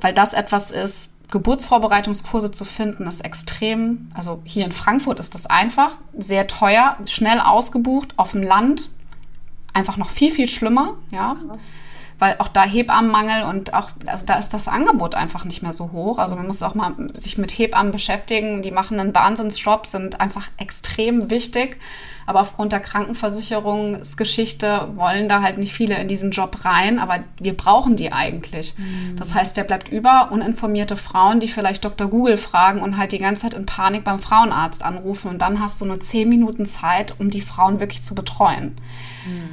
weil das etwas ist, Geburtsvorbereitungskurse zu finden, ist extrem, also hier in Frankfurt ist das einfach, sehr teuer, schnell ausgebucht, auf dem Land einfach noch viel, viel schlimmer. Ja. Krass. Weil auch da Hebammenmangel und auch, also da ist das Angebot einfach nicht mehr so hoch. Also man muss auch mal sich mit Hebammen beschäftigen. Die machen einen Wahnsinnsjob, sind einfach extrem wichtig. Aber aufgrund der Krankenversicherungsgeschichte wollen da halt nicht viele in diesen Job rein. Aber wir brauchen die eigentlich. Mhm. Das heißt, wer bleibt über? Uninformierte Frauen, die vielleicht Dr. Google fragen und halt die ganze Zeit in Panik beim Frauenarzt anrufen. Und dann hast du nur zehn Minuten Zeit, um die Frauen wirklich zu betreuen.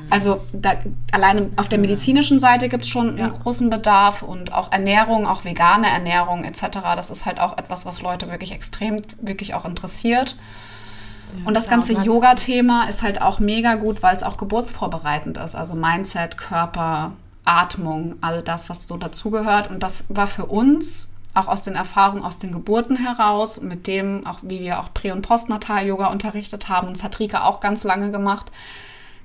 Also da, alleine auf der medizinischen Seite gibt es schon ja. einen großen Bedarf und auch Ernährung, auch vegane Ernährung etc. Das ist halt auch etwas, was Leute wirklich extrem, wirklich auch interessiert. Ja, und das ganze Yoga-Thema ist halt auch mega gut, weil es auch geburtsvorbereitend ist. Also Mindset, Körper, Atmung, all das, was so dazugehört. Und das war für uns auch aus den Erfahrungen aus den Geburten heraus, mit dem, auch wie wir auch Prä- und Postnatal-Yoga unterrichtet haben, und das hat Rika auch ganz lange gemacht,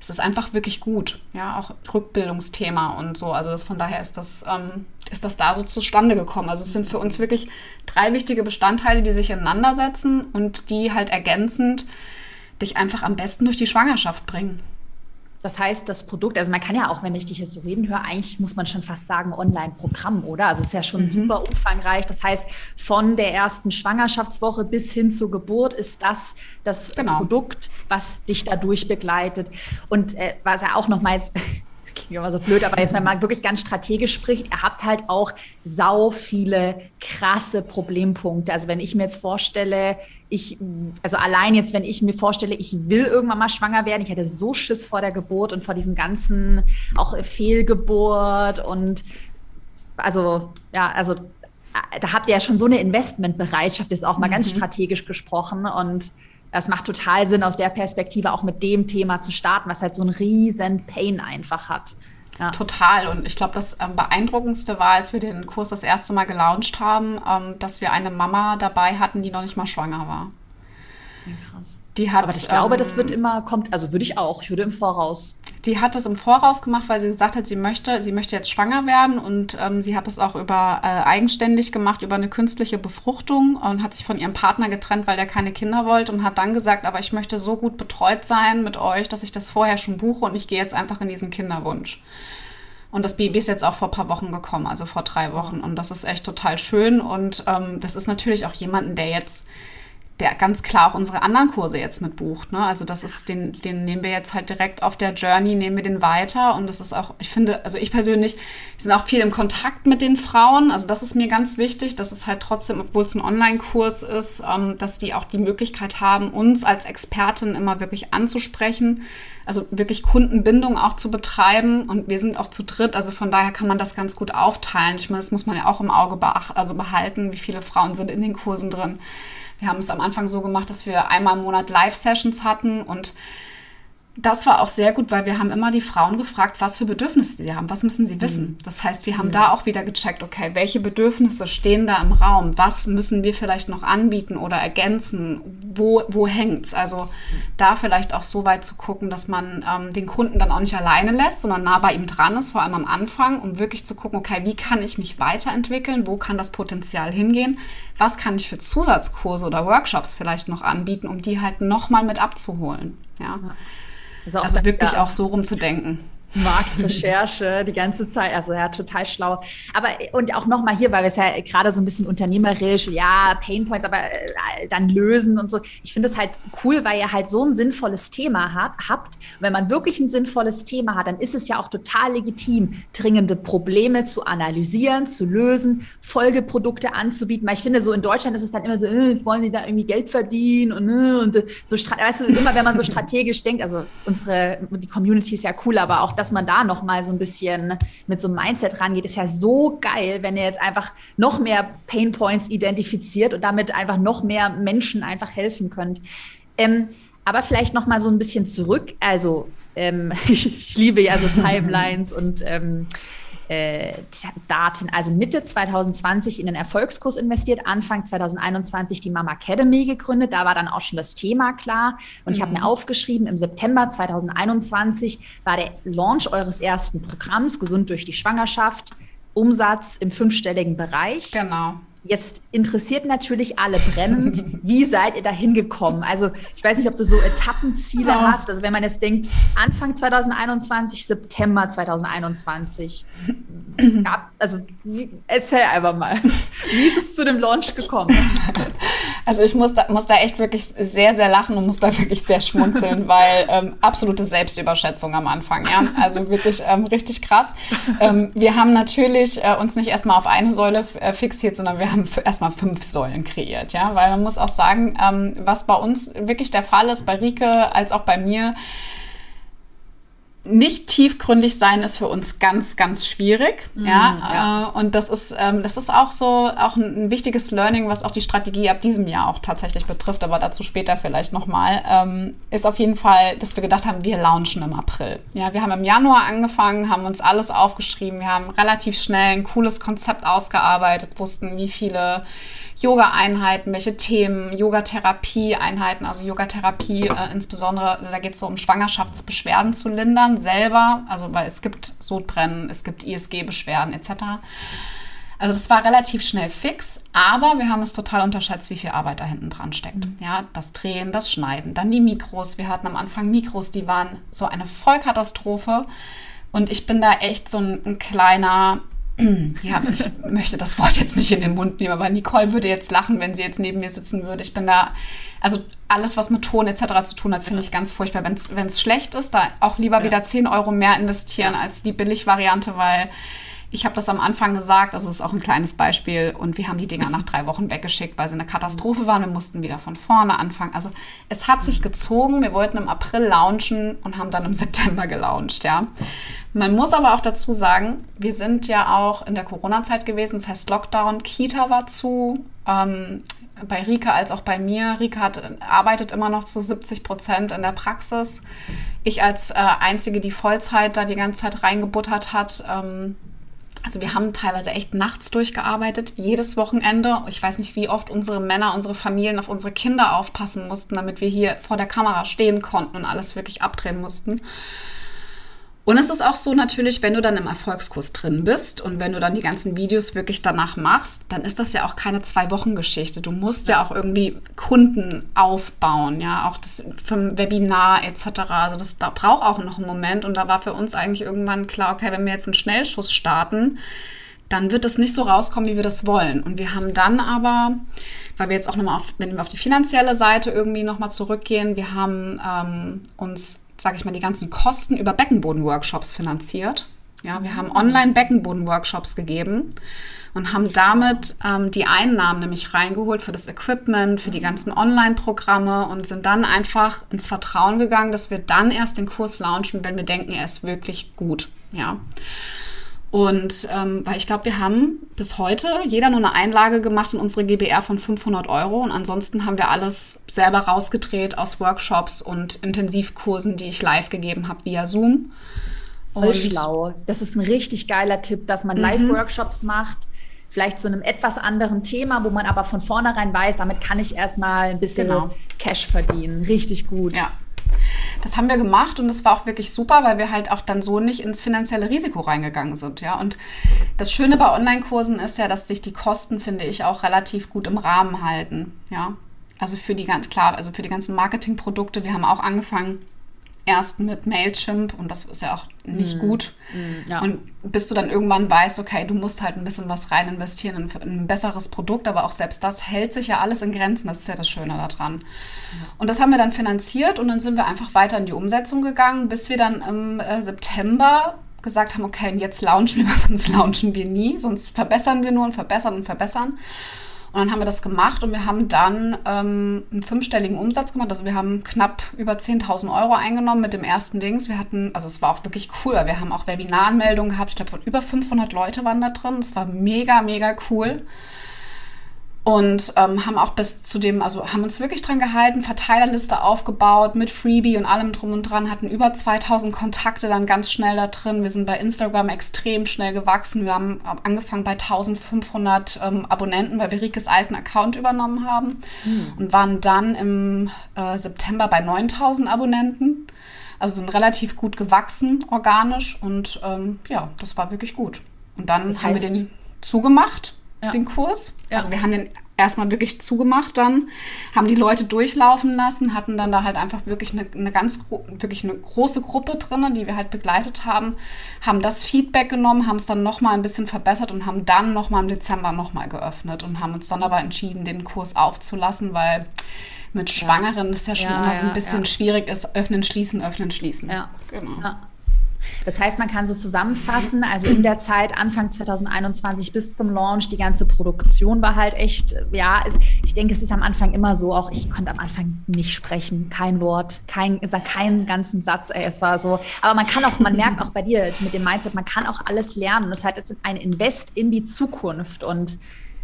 es ist einfach wirklich gut. Ja, auch Rückbildungsthema und so. Also das, von daher ist das, ähm, ist das da so zustande gekommen. Also es sind für uns wirklich drei wichtige Bestandteile, die sich ineinander setzen und die halt ergänzend dich einfach am besten durch die Schwangerschaft bringen. Das heißt, das Produkt, also man kann ja auch, wenn ich dich jetzt so reden höre, eigentlich muss man schon fast sagen, Online-Programm, oder? Also es ist ja schon mhm. super umfangreich. Das heißt, von der ersten Schwangerschaftswoche bis hin zur Geburt ist das das genau. Produkt, was dich dadurch begleitet. Und äh, was er auch nochmals klingt immer so blöd, aber jetzt, wenn man wirklich ganz strategisch spricht, ihr habt halt auch sau viele krasse Problempunkte. Also wenn ich mir jetzt vorstelle, ich, also allein jetzt, wenn ich mir vorstelle, ich will irgendwann mal schwanger werden, ich hätte so Schiss vor der Geburt und vor diesem ganzen auch Fehlgeburt und also, ja, also da habt ihr ja schon so eine Investmentbereitschaft, ist auch mal mhm. ganz strategisch gesprochen und das macht total Sinn, aus der Perspektive auch mit dem Thema zu starten, was halt so einen riesen Pain einfach hat. Ja. Total. Und ich glaube, das ähm, Beeindruckendste war, als wir den Kurs das erste Mal gelauncht haben, ähm, dass wir eine Mama dabei hatten, die noch nicht mal schwanger war. Krass. Die hat, Aber ich glaube, ähm, das wird immer, kommt, also würde ich auch, ich würde im Voraus. Die hat das im Voraus gemacht, weil sie gesagt hat, sie möchte, sie möchte jetzt schwanger werden und ähm, sie hat das auch über äh, eigenständig gemacht, über eine künstliche Befruchtung und hat sich von ihrem Partner getrennt, weil der keine Kinder wollte und hat dann gesagt, aber ich möchte so gut betreut sein mit euch, dass ich das vorher schon buche und ich gehe jetzt einfach in diesen Kinderwunsch. Und das Baby ist jetzt auch vor ein paar Wochen gekommen, also vor drei Wochen. Und das ist echt total schön. Und ähm, das ist natürlich auch jemanden, der jetzt der ganz klar auch unsere anderen Kurse jetzt mit bucht. Ne? Also das ist, den, den nehmen wir jetzt halt direkt auf der Journey, nehmen wir den weiter. Und das ist auch, ich finde, also ich persönlich, sind auch viel im Kontakt mit den Frauen. Also das ist mir ganz wichtig, dass es halt trotzdem, obwohl es ein Online-Kurs ist, ähm, dass die auch die Möglichkeit haben, uns als Expertin immer wirklich anzusprechen. Also wirklich Kundenbindung auch zu betreiben. Und wir sind auch zu dritt. Also von daher kann man das ganz gut aufteilen. Ich meine, das muss man ja auch im Auge beachten, also behalten, wie viele Frauen sind in den Kursen drin Wir haben es am Anfang so gemacht, dass wir einmal im Monat Live-Sessions hatten und das war auch sehr gut, weil wir haben immer die Frauen gefragt, was für Bedürfnisse sie haben, was müssen sie wissen. Mhm. Das heißt, wir haben mhm. da auch wieder gecheckt, okay, welche Bedürfnisse stehen da im Raum, was müssen wir vielleicht noch anbieten oder ergänzen, wo, wo es? Also da vielleicht auch so weit zu gucken, dass man ähm, den Kunden dann auch nicht alleine lässt, sondern nah bei ihm dran ist, vor allem am Anfang, um wirklich zu gucken, okay, wie kann ich mich weiterentwickeln, wo kann das Potenzial hingehen, was kann ich für Zusatzkurse oder Workshops vielleicht noch anbieten, um die halt nochmal mit abzuholen. ja. ja. Also, also wirklich auch so rumzudenken. Marktrecherche die ganze Zeit. Also ja, total schlau. Aber und auch nochmal hier, weil wir es ja gerade so ein bisschen unternehmerisch, ja, Painpoints, aber äh, dann lösen und so. Ich finde es halt cool, weil ihr halt so ein sinnvolles Thema hat, habt. Und wenn man wirklich ein sinnvolles Thema hat, dann ist es ja auch total legitim, dringende Probleme zu analysieren, zu lösen, Folgeprodukte anzubieten. Weil ich finde, so in Deutschland ist es dann immer so, äh, wollen die da irgendwie Geld verdienen und, äh, und so, weißt du, immer wenn man so strategisch denkt, also unsere, die Community ist ja cool, aber auch das dass man da noch mal so ein bisschen mit so einem Mindset rangeht, ist ja so geil, wenn ihr jetzt einfach noch mehr Pain Points identifiziert und damit einfach noch mehr Menschen einfach helfen könnt. Ähm, aber vielleicht noch mal so ein bisschen zurück. Also ähm, ich, liebe ja so Timelines und ähm, äh, Daten. Also Mitte 2020 in den Erfolgskurs investiert, Anfang 2021 die Mama Academy gegründet. Da war dann auch schon das Thema klar. Und ich habe mir mhm. aufgeschrieben, im September 2021 war der Launch eures ersten Programms, Gesund durch die Schwangerschaft. Umsatz im fünfstelligen Bereich. Genau. Jetzt interessiert natürlich alle brennend, wie seid ihr da hingekommen? Also ich weiß nicht, ob du so Etappenziele oh. hast. Also wenn man jetzt denkt, Anfang 2021, September 2021. Ja, also erzähl einfach mal, wie ist es zu dem Launch gekommen? Also ich muss da, muss da echt wirklich sehr, sehr lachen und muss da wirklich sehr schmunzeln, weil ähm, absolute Selbstüberschätzung am Anfang. Ja? Also wirklich ähm, richtig krass. Ähm, wir haben natürlich äh, uns nicht erstmal auf eine Säule äh, fixiert, sondern wir haben haben erstmal fünf Säulen kreiert, ja, weil man muss auch sagen, ähm, was bei uns wirklich der Fall ist, bei Rike als auch bei mir, nicht tiefgründig sein ist für uns ganz, ganz schwierig. Mm, ja, ja. Äh, und das ist, ähm, das ist auch so auch ein, ein, wichtiges Learning, was auch die Strategie ab diesem Jahr auch tatsächlich betrifft, aber dazu später vielleicht nochmal, ähm, ist auf jeden Fall, dass wir gedacht haben, wir launchen im April. Ja, wir haben im Januar angefangen, haben uns alles aufgeschrieben, wir haben relativ schnell ein cooles Konzept ausgearbeitet, wussten, wie viele Yoga-Einheiten, welche Themen, Yogatherapie-Einheiten, also Yogatherapie äh, insbesondere, da geht es so um Schwangerschaftsbeschwerden zu lindern selber, also weil es gibt Sodbrennen, es gibt ISG-Beschwerden etc. Also das war relativ schnell fix, aber wir haben es total unterschätzt, wie viel Arbeit da hinten dran steckt. Mhm. Ja, das Drehen, das Schneiden, dann die Mikros. Wir hatten am Anfang Mikros, die waren so eine Vollkatastrophe. Und ich bin da echt so ein, ein kleiner ja, ich möchte das Wort jetzt nicht in den Mund nehmen, aber Nicole würde jetzt lachen, wenn sie jetzt neben mir sitzen würde. Ich bin da, also alles, was mit Ton etc. zu tun hat, finde ich ganz furchtbar. Wenn es schlecht ist, da auch lieber ja. wieder 10 Euro mehr investieren ja. als die Billigvariante, weil ich habe das am Anfang gesagt, also es ist auch ein kleines Beispiel und wir haben die Dinger nach drei Wochen weggeschickt, weil sie eine Katastrophe waren. Wir mussten wieder von vorne anfangen. Also es hat sich gezogen. Wir wollten im April launchen und haben dann im September gelauncht, ja. Man muss aber auch dazu sagen, wir sind ja auch in der Corona-Zeit gewesen, das heißt Lockdown, Kita war zu, ähm, bei Rika als auch bei mir. Rika hat, arbeitet immer noch zu 70 Prozent in der Praxis. Ich als äh, Einzige, die Vollzeit da die ganze Zeit reingebuttert hat, ähm, also wir haben teilweise echt nachts durchgearbeitet, jedes Wochenende. Ich weiß nicht, wie oft unsere Männer, unsere Familien auf unsere Kinder aufpassen mussten, damit wir hier vor der Kamera stehen konnten und alles wirklich abdrehen mussten. Und es ist auch so natürlich, wenn du dann im Erfolgskurs drin bist und wenn du dann die ganzen Videos wirklich danach machst, dann ist das ja auch keine Zwei-Wochen-Geschichte. Du musst ja auch irgendwie Kunden aufbauen, ja, auch das vom Webinar etc. Also das da braucht auch noch einen Moment und da war für uns eigentlich irgendwann klar, okay, wenn wir jetzt einen Schnellschuss starten, dann wird es nicht so rauskommen, wie wir das wollen. Und wir haben dann aber, weil wir jetzt auch nochmal auf, wenn wir auf die finanzielle Seite irgendwie nochmal zurückgehen, wir haben ähm, uns sage ich mal, die ganzen Kosten über Beckenboden-Workshops finanziert. Ja, wir haben online Beckenboden-Workshops gegeben und haben damit ähm, die Einnahmen nämlich reingeholt für das Equipment, für die ganzen Online-Programme und sind dann einfach ins Vertrauen gegangen, dass wir dann erst den Kurs launchen, wenn wir denken, er ist wirklich gut. Ja. Und ähm, weil ich glaube, wir haben bis heute jeder nur eine Einlage gemacht in unsere GBR von 500 Euro und ansonsten haben wir alles selber rausgedreht aus Workshops und Intensivkursen, die ich live gegeben habe via Zoom. Voll schlau. Das ist ein richtig geiler Tipp, dass man mhm. Live-Workshops macht. Vielleicht zu einem etwas anderen Thema, wo man aber von vornherein weiß, damit kann ich erstmal ein bisschen genau. Cash verdienen. Richtig gut. Ja, das haben wir gemacht und das war auch wirklich super, weil wir halt auch dann so nicht ins finanzielle Risiko reingegangen sind, ja. Und das Schöne bei Online-Kursen ist ja, dass sich die Kosten, finde ich, auch relativ gut im Rahmen halten, ja. Also für die ganz klar, also für die ganzen Marketingprodukte. Wir haben auch angefangen erst mit Mailchimp und das ist ja auch nicht mm. gut. Mm, ja. Und bis du dann irgendwann weißt, okay, du musst halt ein bisschen was rein investieren in, ein besseres Produkt, aber auch selbst das hält sich ja alles in Grenzen. Das ist ja das Schöne daran. Ja. Und das haben wir dann finanziert und dann sind wir einfach weiter in die Umsetzung gegangen, bis wir dann im äh, September gesagt haben, okay, jetzt launchen wir, sonst launchen wir nie, sonst verbessern wir nur und verbessern und verbessern. Und dann haben wir das gemacht und wir haben dann ähm, einen fünfstelligen Umsatz gemacht. Also wir haben knapp über 10.000 Euro eingenommen mit dem ersten Dings. Wir hatten, also es war auch wirklich cool. Wir haben auch Webinaranmeldungen gehabt. Ich glaube, von über 500 Leute waren da drin. Es war mega, mega cool und ähm, haben auch bis zu dem, also haben uns wirklich dran gehalten, Verteilerliste aufgebaut mit Freebie und allem drum und dran, hatten über 2000 Kontakte dann ganz schnell da drin. Wir sind bei Instagram extrem schnell gewachsen. Wir haben angefangen bei 1500 ähm, Abonnenten, weil wir Rikes alten Account übernommen haben mhm. und waren dann im äh, September bei 9000 Abonnenten. Also sind relativ gut gewachsen, organisch und ähm, ja, das war wirklich gut. Und dann das heißt, haben wir den zugemacht ja. den Kurs. Ja. Also wir haben den erstmal wirklich zugemacht dann, haben die Leute durchlaufen lassen, hatten dann da halt einfach wirklich eine, eine ganz, wirklich eine große Gruppe drin, die wir halt begleitet haben, haben das Feedback genommen, haben es dann nochmal ein bisschen verbessert und haben dann nochmal im Dezember nochmal geöffnet und haben uns dann aber entschieden, den Kurs aufzulassen, weil mit Schwangeren ja. ist ja schon ja, immer so ein bisschen schwierig ist, öffnen, schließen, öffnen, schließen. Ja. Genau. Das heißt, man kann so zusammenfassen, also in der Zeit Anfang 2021 bis zum Launch, die ganze Produktion war halt echt, ja, ich denke, es ist am Anfang immer so, auch ich konnte am Anfang nicht sprechen, kein Wort, kein, keinen ganzen Satz, ey, es war so, aber man kann auch, man merkt auch bei dir mit dem Mindset, man kann auch alles lernen. Das heißt, es ist ein Invest in die Zukunft und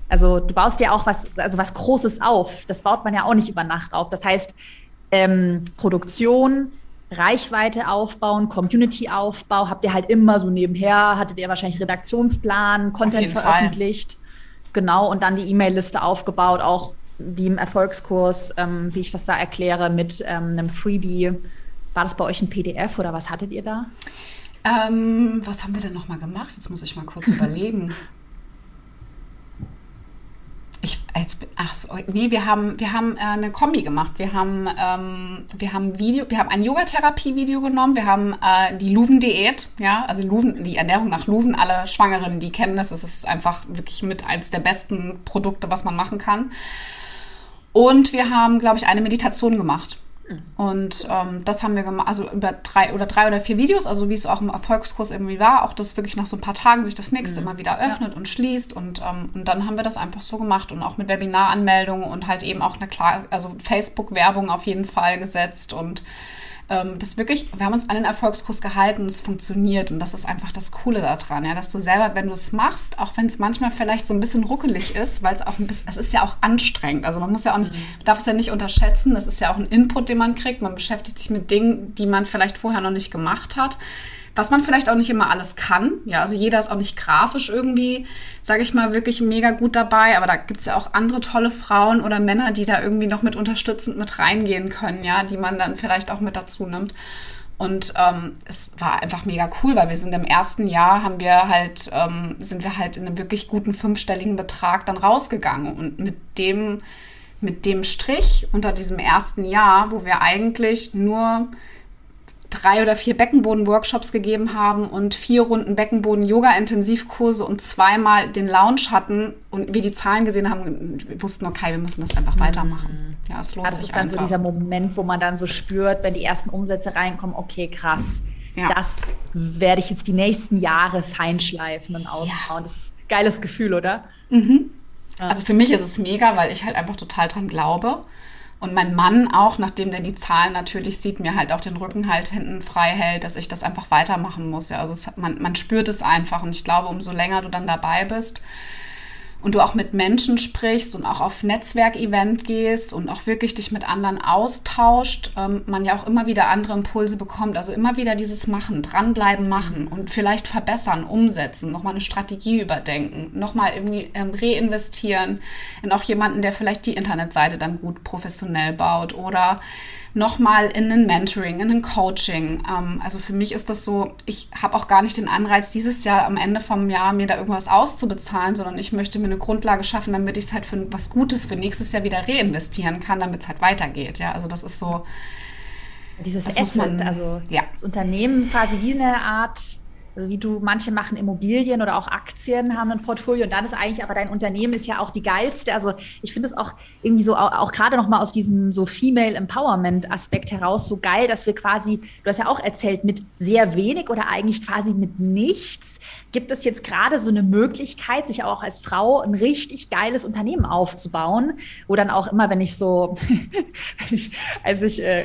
also du baust ja auch was, also was Großes auf. Das baut man ja auch nicht über Nacht auf. Das heißt, ähm, Produktion, Reichweite aufbauen, Community-Aufbau, habt ihr halt immer so nebenher, hattet ihr wahrscheinlich Redaktionsplan, Content veröffentlicht. Fall. Genau, und dann die E-Mail-Liste aufgebaut, auch wie im Erfolgskurs, ähm, wie ich das da erkläre, mit ähm, einem Freebie. War das bei euch ein PDF oder was hattet ihr da? Ähm, was haben wir denn nochmal gemacht? Jetzt muss ich mal kurz überlegen. Ich, jetzt, ach so, nee, wir haben, wir haben äh, eine Kombi gemacht. Wir haben, ähm, wir haben Video, wir haben ein Yogatherapie-Video genommen. Wir haben äh, die Luven-Diät, ja, also Luven, die Ernährung nach Luven. Alle Schwangeren, die kennen das. Es ist einfach wirklich mit eins der besten Produkte, was man machen kann. Und wir haben, glaube ich, eine Meditation gemacht. Und ähm, das haben wir gemacht, also über drei oder drei oder vier Videos, also wie es auch im Erfolgskurs irgendwie war, auch das wirklich nach so ein paar Tagen sich das nächste mhm. immer wieder öffnet ja. und schließt. Und, ähm, und dann haben wir das einfach so gemacht und auch mit Webinaranmeldungen und halt eben auch eine klar, also Facebook-Werbung auf jeden Fall gesetzt und ähm, das wirklich, wir haben uns an den Erfolgskurs gehalten, es funktioniert und das ist einfach das Coole daran, ja, dass du selber, wenn du es machst, auch wenn es manchmal vielleicht so ein bisschen ruckelig ist, weil es auch ein bisschen, es ist ja auch anstrengend, also man muss ja auch nicht, man darf es ja nicht unterschätzen, das ist ja auch ein Input, den man kriegt, man beschäftigt sich mit Dingen, die man vielleicht vorher noch nicht gemacht hat was man vielleicht auch nicht immer alles kann. Ja, also jeder ist auch nicht grafisch irgendwie, sage ich mal, wirklich mega gut dabei. Aber da gibt es ja auch andere tolle Frauen oder Männer, die da irgendwie noch mit unterstützend mit reingehen können, ja, die man dann vielleicht auch mit dazu nimmt. Und ähm, es war einfach mega cool, weil wir sind im ersten Jahr haben wir halt, ähm, sind wir halt in einem wirklich guten fünfstelligen Betrag dann rausgegangen. Und mit dem, mit dem Strich unter diesem ersten Jahr, wo wir eigentlich nur drei oder vier Beckenboden-Workshops gegeben haben und vier Runden Beckenboden-Yoga-Intensivkurse und zweimal den Lounge hatten und wir die Zahlen gesehen haben, wir wussten, okay, wir müssen das einfach weitermachen. Ja, es lohnt das sich ist dann so dieser Moment, wo man dann so spürt, wenn die ersten Umsätze reinkommen, okay, krass, ja. das werde ich jetzt die nächsten Jahre feinschleifen und ausbauen. Ja. Das ist ein geiles Gefühl, oder? Mhm. Also für mich ist es mega, weil ich halt einfach total dran glaube Und mein Mann auch, nachdem der die Zahlen natürlich sieht, mir halt auch den Rücken halt hinten frei hält, dass ich das einfach weitermachen muss. Ja, also es, man, man spürt es einfach. Und ich glaube, umso länger du dann dabei bist, und du auch mit Menschen sprichst und auch auf Netzwerkevent gehst und auch wirklich dich mit anderen austauscht, ähm, man ja auch immer wieder andere Impulse bekommt. Also immer wieder dieses Machen, dranbleiben, machen und vielleicht verbessern, umsetzen, nochmal eine Strategie überdenken, nochmal irgendwie ähm, reinvestieren in auch jemanden, der vielleicht die Internetseite dann gut professionell baut oder nochmal in ein Mentoring, in ein Coaching. Ähm, also für mich ist das so, ich habe auch gar nicht den Anreiz, dieses Jahr am Ende vom Jahr mir da irgendwas auszubezahlen, sondern ich möchte mir eine Grundlage schaffen, damit ich es halt für was Gutes für nächstes Jahr wieder reinvestieren kann, damit es halt weitergeht. Ja, also das ist so. Dieses Asset, also ja. das Unternehmen quasi wie eine Art also wie du, manche machen Immobilien oder auch Aktien, haben ein Portfolio und dann ist eigentlich, aber dein Unternehmen ist ja auch die geilste. Also ich finde es auch irgendwie so, auch, auch gerade nochmal aus diesem so Female Empowerment Aspekt heraus so geil, dass wir quasi, du hast ja auch erzählt, mit sehr wenig oder eigentlich quasi mit nichts gibt es jetzt gerade so eine Möglichkeit, sich auch als Frau ein richtig geiles Unternehmen aufzubauen, wo dann auch immer, wenn ich so, als ich äh,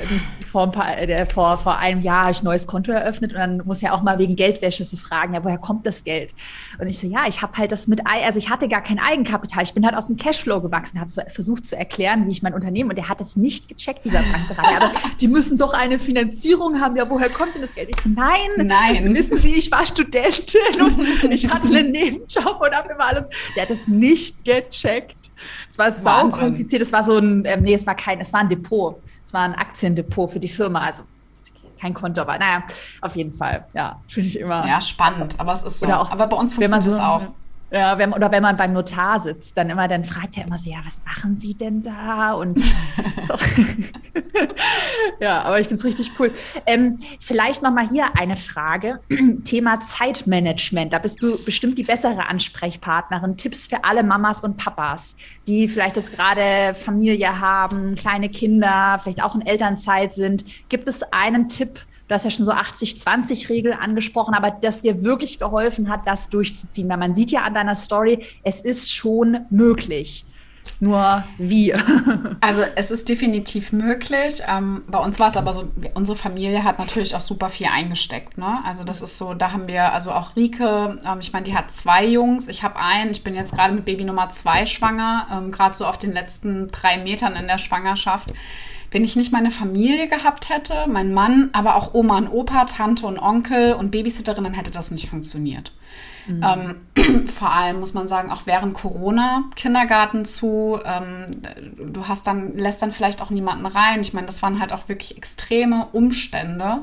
vor, ein paar, äh, vor, vor einem Jahr habe ich ein neues Konto eröffnet und dann muss ja auch mal wegen Geldwäsche zu fragen, ja, woher kommt das Geld? Und ich so, ja, ich habe halt das mit, also ich hatte gar kein Eigenkapital, ich bin halt aus dem Cashflow gewachsen, habe so versucht zu erklären, wie ich mein Unternehmen, und der hat es nicht gecheckt, dieser Bankberater, aber Sie müssen doch eine Finanzierung haben, ja, woher kommt denn das Geld? Ich so, nein, nein, wissen Sie, ich war Studentin und ich hatte einen Nebenjob und habe immer alles. Der hat es nicht gecheckt. Es war sau kompliziert. Es war so ein, äh, nee, es war kein, es war ein Depot. Es war ein Aktiendepot für die Firma. Also kein Konto, aber naja, auf jeden Fall. Ja, finde ich immer. Ja, spannend. Aber es ist so. Auch, aber bei uns funktioniert es so, auch. Ja, wenn, oder wenn man beim Notar sitzt, dann immer, dann fragt er immer so, ja, was machen Sie denn da? Und ja, aber ich finde es richtig cool. Ähm, vielleicht nochmal hier eine Frage. Thema Zeitmanagement. Da bist du bestimmt die bessere Ansprechpartnerin. Tipps für alle Mamas und Papas, die vielleicht jetzt gerade Familie haben, kleine Kinder, vielleicht auch in Elternzeit sind. Gibt es einen Tipp, Du hast ja schon so 80-20-Regel angesprochen, aber das dir wirklich geholfen hat, das durchzuziehen. Weil man sieht ja an deiner Story, es ist schon möglich. Nur wie? also es ist definitiv möglich. Ähm, bei uns war es aber so, unsere Familie hat natürlich auch super viel eingesteckt. Ne? Also das ist so, da haben wir, also auch Rike, ähm, ich meine, die hat zwei Jungs, ich habe einen, ich bin jetzt gerade mit Baby Nummer zwei schwanger, ähm, gerade so auf den letzten drei Metern in der Schwangerschaft. Wenn ich nicht meine Familie gehabt hätte, mein Mann, aber auch Oma und Opa, Tante und Onkel und Babysitterin, dann hätte das nicht funktioniert. Mhm. Ähm, vor allem muss man sagen, auch während Corona Kindergarten zu, ähm, du hast dann, lässt dann vielleicht auch niemanden rein. Ich meine, das waren halt auch wirklich extreme Umstände.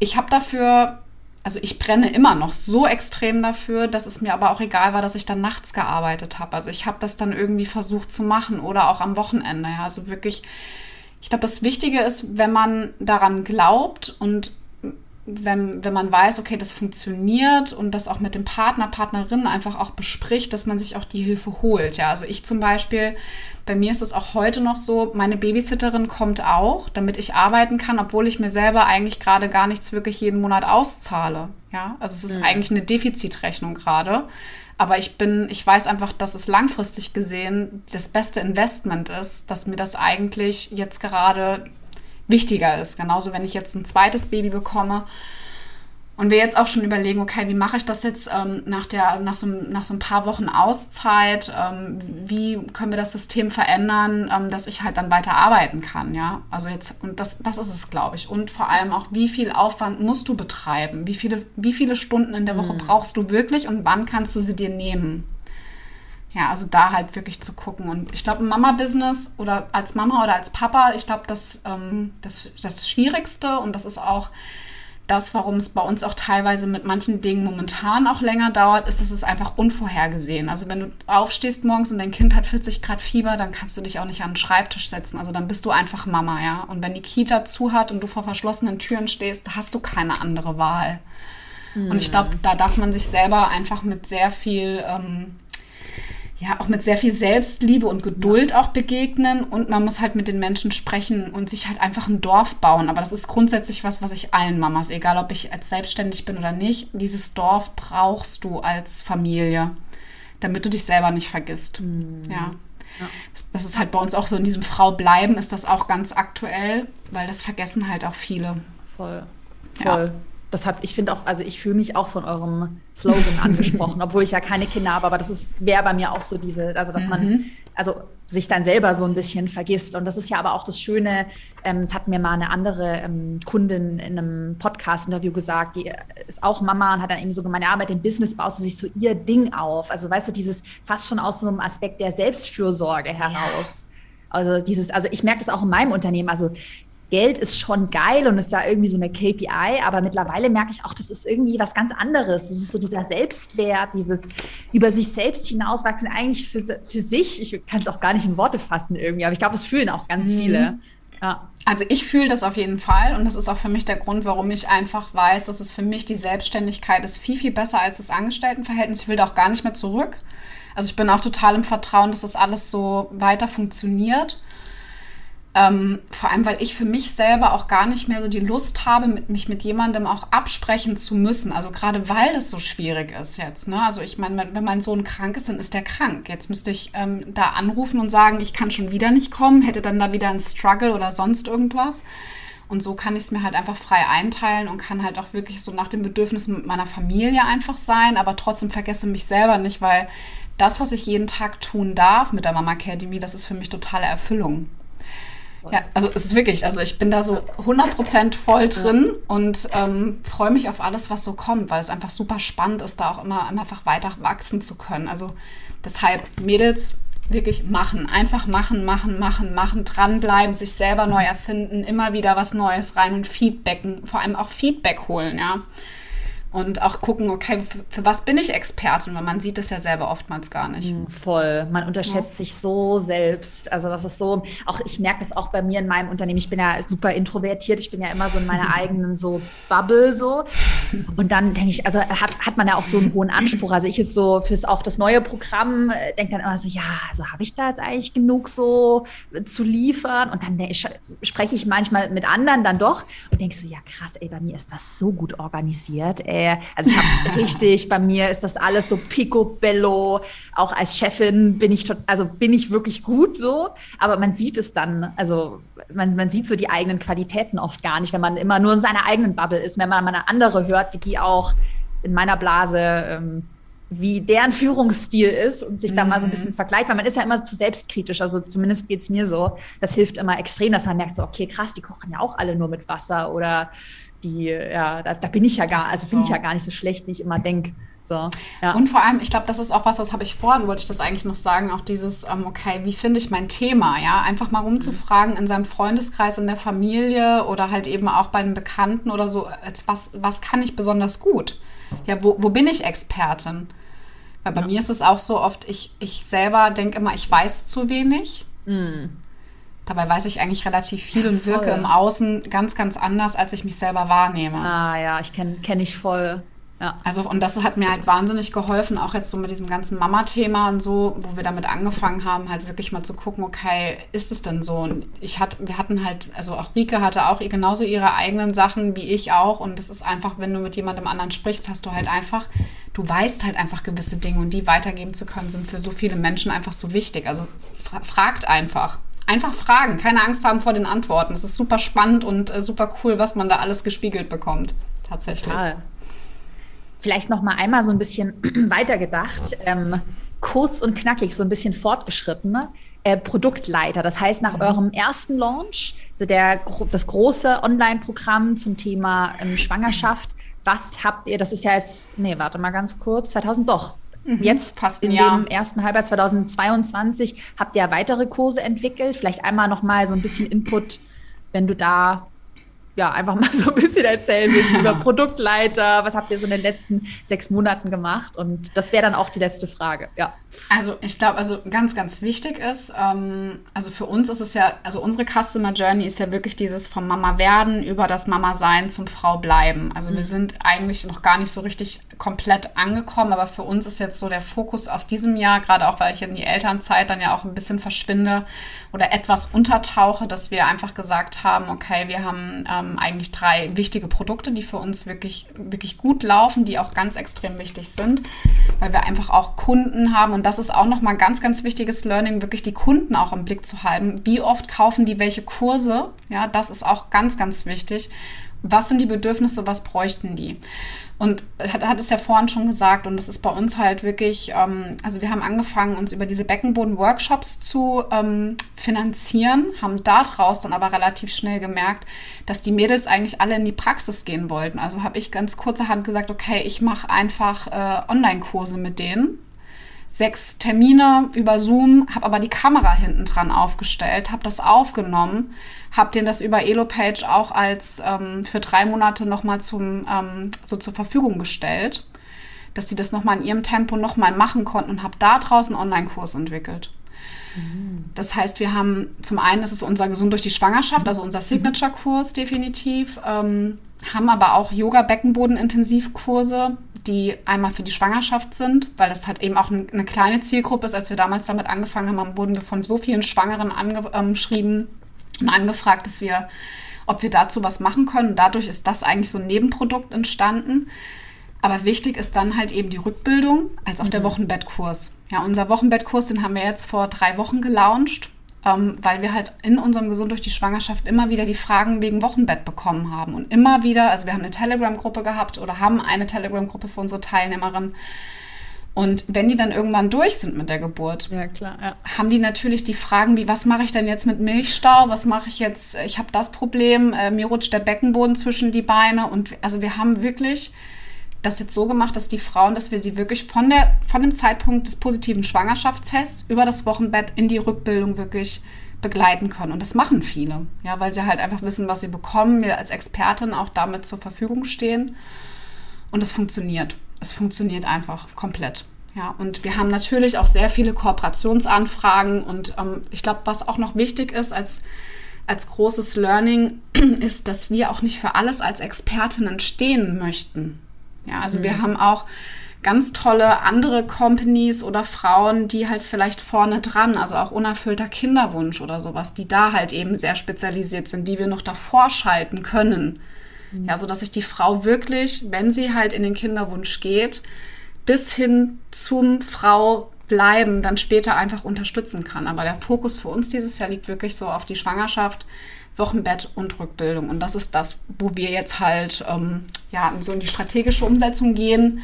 Ich habe dafür also ich brenne immer noch so extrem dafür, dass es mir aber auch egal war, dass ich dann nachts gearbeitet habe. Also ich habe das dann irgendwie versucht zu machen oder auch am Wochenende. Ja. Also wirklich ich glaube, das Wichtige ist, wenn man daran glaubt und wenn, wenn man weiß, okay, das funktioniert und das auch mit dem Partner, Partnerin einfach auch bespricht, dass man sich auch die Hilfe holt. Ja, also ich zum Beispiel, bei mir ist es auch heute noch so, meine Babysitterin kommt auch, damit ich arbeiten kann, obwohl ich mir selber eigentlich gerade gar nichts wirklich jeden Monat auszahle. Ja, also es ist mhm. eigentlich eine Defizitrechnung gerade. Aber ich bin, ich weiß einfach, dass es langfristig gesehen das beste Investment ist, dass mir das eigentlich jetzt gerade wichtiger ist. Genauso, wenn ich jetzt ein zweites Baby bekomme und wir jetzt auch schon überlegen, okay, wie mache ich das jetzt ähm, nach, der, nach, so, nach so ein paar Wochen Auszeit? Ähm, wie können wir das System verändern, ähm, dass ich halt dann weiter arbeiten kann? Ja, also jetzt, und das, das ist es, glaube ich. Und vor allem auch, wie viel Aufwand musst du betreiben? Wie viele, wie viele Stunden in der Woche mhm. brauchst du wirklich und wann kannst du sie dir nehmen? Ja, also da halt wirklich zu gucken. Und ich glaube, Mama-Business oder als Mama oder als Papa, ich glaube, das, ähm, das, das Schwierigste und das ist auch das, warum es bei uns auch teilweise mit manchen Dingen momentan auch länger dauert, ist, dass es einfach unvorhergesehen. Also wenn du aufstehst morgens und dein Kind hat 40 Grad Fieber, dann kannst du dich auch nicht an den Schreibtisch setzen. Also dann bist du einfach Mama, ja. Und wenn die Kita zu hat und du vor verschlossenen Türen stehst, hast du keine andere Wahl. Mhm. Und ich glaube, da darf man sich selber einfach mit sehr viel ähm, ja auch mit sehr viel Selbstliebe und Geduld auch begegnen und man muss halt mit den Menschen sprechen und sich halt einfach ein Dorf bauen. Aber das ist grundsätzlich was, was ich allen Mamas, egal ob ich als selbstständig bin oder nicht, dieses Dorf brauchst du als Familie, damit du dich selber nicht vergisst. Mhm. Ja. Ja. Das ist halt bei uns auch so in diesem Frau bleiben ist das auch ganz aktuell, weil das vergessen halt auch viele. Voll. Voll. Ja. Das hat, ich finde auch, also ich fühle mich auch von eurem Slogan angesprochen, obwohl ich ja keine Kinder habe, aber das ist, wäre bei mir auch so diese, also dass mhm. man, also sich dann selber so ein bisschen vergisst. Und das ist ja aber auch das Schöne, ähm, das hat mir mal eine andere ähm, Kundin in einem Podcast-Interview gesagt, die ist auch Mama und hat dann eben so gemeint, ja, mit dem Business baut sie sich so ihr Ding auf. Also weißt du, dieses fast schon aus so einem Aspekt der Selbstfürsorge heraus. Ja. Also dieses, also ich merke das auch in meinem Unternehmen. Also Geld ist schon geil und ist da irgendwie so eine KPI, aber mittlerweile merke ich auch, das ist irgendwie was ganz anderes. Das ist so dieser Selbstwert, dieses über sich selbst hinauswachsen, eigentlich für, für sich. Ich kann es auch gar nicht in Worte fassen irgendwie, aber ich glaube, das fühlen auch ganz mhm. viele. Ja. Also ich fühle das auf jeden Fall und das ist auch für mich der Grund, warum ich einfach weiß, dass es für mich die Selbstständigkeit ist viel, viel besser als das Angestelltenverhältnis. Ich will da auch gar nicht mehr zurück. Also ich bin auch total im Vertrauen, dass das alles so weiter funktioniert. Ähm, vor allem, weil ich für mich selber auch gar nicht mehr so die Lust habe, mit, mich mit jemandem auch absprechen zu müssen. Also gerade weil das so schwierig ist jetzt. Ne? Also ich meine, wenn mein Sohn krank ist, dann ist der krank. Jetzt müsste ich ähm, da anrufen und sagen, ich kann schon wieder nicht kommen, hätte dann da wieder einen Struggle oder sonst irgendwas. Und so kann ich es mir halt einfach frei einteilen und kann halt auch wirklich so nach den Bedürfnissen mit meiner Familie einfach sein, aber trotzdem vergesse mich selber nicht, weil das, was ich jeden Tag tun darf mit der Mama Academy, das ist für mich totale Erfüllung. Ja, also es ist wirklich, also ich bin da so 100% voll drin und ähm, freue mich auf alles, was so kommt, weil es einfach super spannend ist, da auch immer, immer einfach weiter wachsen zu können. Also deshalb, Mädels, wirklich machen, einfach machen, machen, machen, machen, dranbleiben, sich selber neu erfinden, immer wieder was Neues rein und Feedbacken, vor allem auch Feedback holen, ja und auch gucken, okay, für, für, was bin ich Expertin, weil man sieht das ja selber oftmals gar nicht. Hm, voll, man unterschätzt ja. sich so selbst. Also das ist so, auch ich merke das auch bei mir in meinem Unternehmen. Ich bin ja super introvertiert, ich bin ja immer so in meiner eigenen so Bubble so. Und dann denke ich, also hat, hat man ja auch so einen hohen Anspruch. Also ich jetzt so fürs auch das neue Programm äh, denke dann immer so, ja, also habe ich da jetzt eigentlich genug so zu liefern? Und dann ich, spreche ich manchmal mit anderen dann doch und denke so, ja krass, ey, bei mir ist das so gut organisiert, ey ey. Also ich habe richtig, bei mir ist das alles so picobello. Auch als Chefin bin ich, also bin ich wirklich gut so. Aber man sieht es dann, also man, man sieht so die eigenen Qualitäten oft gar nicht, wenn man immer nur in seiner eigenen Bubble ist. Wenn man mal eine andere hört, wie die auch in meiner Blase ähm, wie deren Führungsstil ist und sich da mal so ein bisschen mhm. vergleicht, weil man ist ja immer zu selbstkritisch, also zumindest geht es mir so. Das hilft immer extrem, dass man merkt, so, okay, krass, die kochen ja auch alle nur mit Wasser oder die, ja, da, da bin ich ja gar, also bin ich ja gar nicht so schlecht, wie ich immer denke. So, ja. Und vor allem, ich glaube, das ist auch was, das habe ich vorhin, wollte ich das eigentlich noch sagen, auch dieses, ähm, okay, wie finde ich mein Thema, ja, einfach mal rumzufragen in seinem Freundeskreis, in der Familie oder halt eben auch bei den Bekannten oder so, als was, was kann ich besonders gut? Ja, wo, wo bin ich Expertin? Weil bei ja. mir ist es auch so oft, ich, ich selber denke immer, ich weiß zu wenig. Mhm. Dabei weiß ich eigentlich relativ viel ja, und wirke im Außen ganz, ganz anders, als ich mich selber wahrnehme. Ah ja, ich kenne kenn ich voll. Ja. Also, und das hat mir halt wahnsinnig geholfen, auch jetzt so mit diesem ganzen Mama-Thema und so, wo wir damit angefangen haben, halt wirklich mal zu gucken, okay, ist es denn so? Und ich hatte, wir hatten halt, also auch Rike hatte auch genauso ihre eigenen Sachen wie ich auch. Und das ist einfach, wenn du mit jemandem anderen sprichst, hast du halt einfach, du weißt halt einfach gewisse Dinge und die weitergeben zu können, sind für so viele Menschen einfach so wichtig. Also fragt einfach einfach fragen, keine Angst haben vor den Antworten. Es ist super spannend und äh, super cool, was man da alles gespiegelt bekommt. Tatsächlich. Total. Vielleicht noch mal einmal so ein bisschen weitergedacht, ähm, kurz und knackig, so ein bisschen fortgeschritten. Äh, Produktleiter. Das heißt, nach mhm. eurem ersten Launch, also der, das große Online-Programm zum Thema ähm, Schwangerschaft, was habt ihr, das ist ja jetzt, nee, warte mal ganz kurz, 2000, doch, Mhm, Jetzt fast in Jahr. dem ersten Halbjahr 2022 habt ihr weitere Kurse entwickelt. Vielleicht einmal noch mal so ein bisschen Input, wenn du da ja, einfach mal so ein bisschen erzählen willst über Produktleiter. Was habt ihr so in den letzten sechs Monaten gemacht? Und das wäre dann auch die letzte Frage, ja. Also ich glaube, also ganz, ganz wichtig ist, ähm, also für uns ist es ja, also unsere Customer Journey ist ja wirklich dieses vom Mama werden über das Mama sein zum Frau bleiben. Also mhm. wir sind eigentlich noch gar nicht so richtig komplett angekommen, aber für uns ist jetzt so der Fokus auf diesem Jahr, gerade auch weil ich in die Elternzeit dann ja auch ein bisschen verschwinde oder etwas untertauche, dass wir einfach gesagt haben, okay, wir haben ähm, eigentlich drei wichtige Produkte, die für uns wirklich, wirklich gut laufen, die auch ganz extrem wichtig sind, weil wir einfach auch Kunden haben und das ist auch nochmal ein ganz, ganz wichtiges Learning, wirklich die Kunden auch im Blick zu halten. Wie oft kaufen die welche Kurse? Ja, das ist auch ganz, ganz wichtig was sind die Bedürfnisse, was bräuchten die? Und hat, hat es ja vorhin schon gesagt, und das ist bei uns halt wirklich, ähm, also wir haben angefangen, uns über diese Beckenboden-Workshops zu ähm, finanzieren, haben daraus dann aber relativ schnell gemerkt, dass die Mädels eigentlich alle in die Praxis gehen wollten. Also habe ich ganz kurzerhand gesagt, okay, ich mache einfach äh, Online-Kurse mit denen sechs Termine über Zoom, habe aber die Kamera hinten dran aufgestellt, habe das aufgenommen, habe denen das über Elopage auch als ähm, für drei Monate nochmal zum ähm, so zur Verfügung gestellt, dass sie das nochmal in ihrem Tempo nochmal machen konnten und habe da draußen einen Online-Kurs entwickelt. Mhm. Das heißt, wir haben zum einen ist es unser Gesund durch die Schwangerschaft, also unser Signature-Kurs definitiv, ähm, haben aber auch Yoga-Beckenboden-Intensivkurse, die einmal für die Schwangerschaft sind, weil das halt eben auch eine kleine Zielgruppe ist. Als wir damals damit angefangen haben, wurden wir von so vielen Schwangeren angeschrieben und angefragt, dass wir, ob wir dazu was machen können. dadurch ist das eigentlich so ein Nebenprodukt entstanden. Aber wichtig ist dann halt eben die Rückbildung als auch mhm. der Wochenbettkurs. Ja, unser Wochenbettkurs, den haben wir jetzt vor drei Wochen gelauncht ähm, weil wir halt in unserem Gesund durch die Schwangerschaft immer wieder die Fragen wegen Wochenbett bekommen haben. Und immer wieder, also wir haben eine Telegram-Gruppe gehabt oder haben eine Telegram-Gruppe für unsere Teilnehmerinnen. Und wenn die dann irgendwann durch sind mit der Geburt, ja, klar, ja. haben die natürlich die Fragen wie, was mache ich denn jetzt mit Milchstau? Was mache ich jetzt? Ich habe das Problem, äh, mir rutscht der Beckenboden zwischen die Beine. Und also wir haben wirklich das jetzt so gemacht, dass die Frauen, dass wir sie wirklich von, der, von dem Zeitpunkt des positiven Schwangerschaftstests über das Wochenbett in die Rückbildung wirklich begleiten können. Und das machen viele, ja, weil sie halt einfach wissen, was sie bekommen, wir als Expertin auch damit zur Verfügung stehen. Und es funktioniert. Es funktioniert einfach komplett. Ja, und wir haben natürlich auch sehr viele Kooperationsanfragen. Und ähm, ich glaube, was auch noch wichtig ist als, als großes Learning, ist, dass wir auch nicht für alles als Expertinnen stehen möchten. Ja, also mhm. wir haben auch ganz tolle andere Companies oder Frauen, die halt vielleicht vorne dran, also auch unerfüllter Kinderwunsch oder sowas, die da halt eben sehr spezialisiert sind, die wir noch davor schalten können. Mhm. Ja, so dass sich die Frau wirklich, wenn sie halt in den Kinderwunsch geht, bis hin zum Frau bleiben, dann später einfach unterstützen kann. Aber der Fokus für uns dieses Jahr liegt wirklich so auf die Schwangerschaft, Wochenbett und Rückbildung. Und das ist das, wo wir jetzt halt ähm, ja, so in die strategische Umsetzung gehen.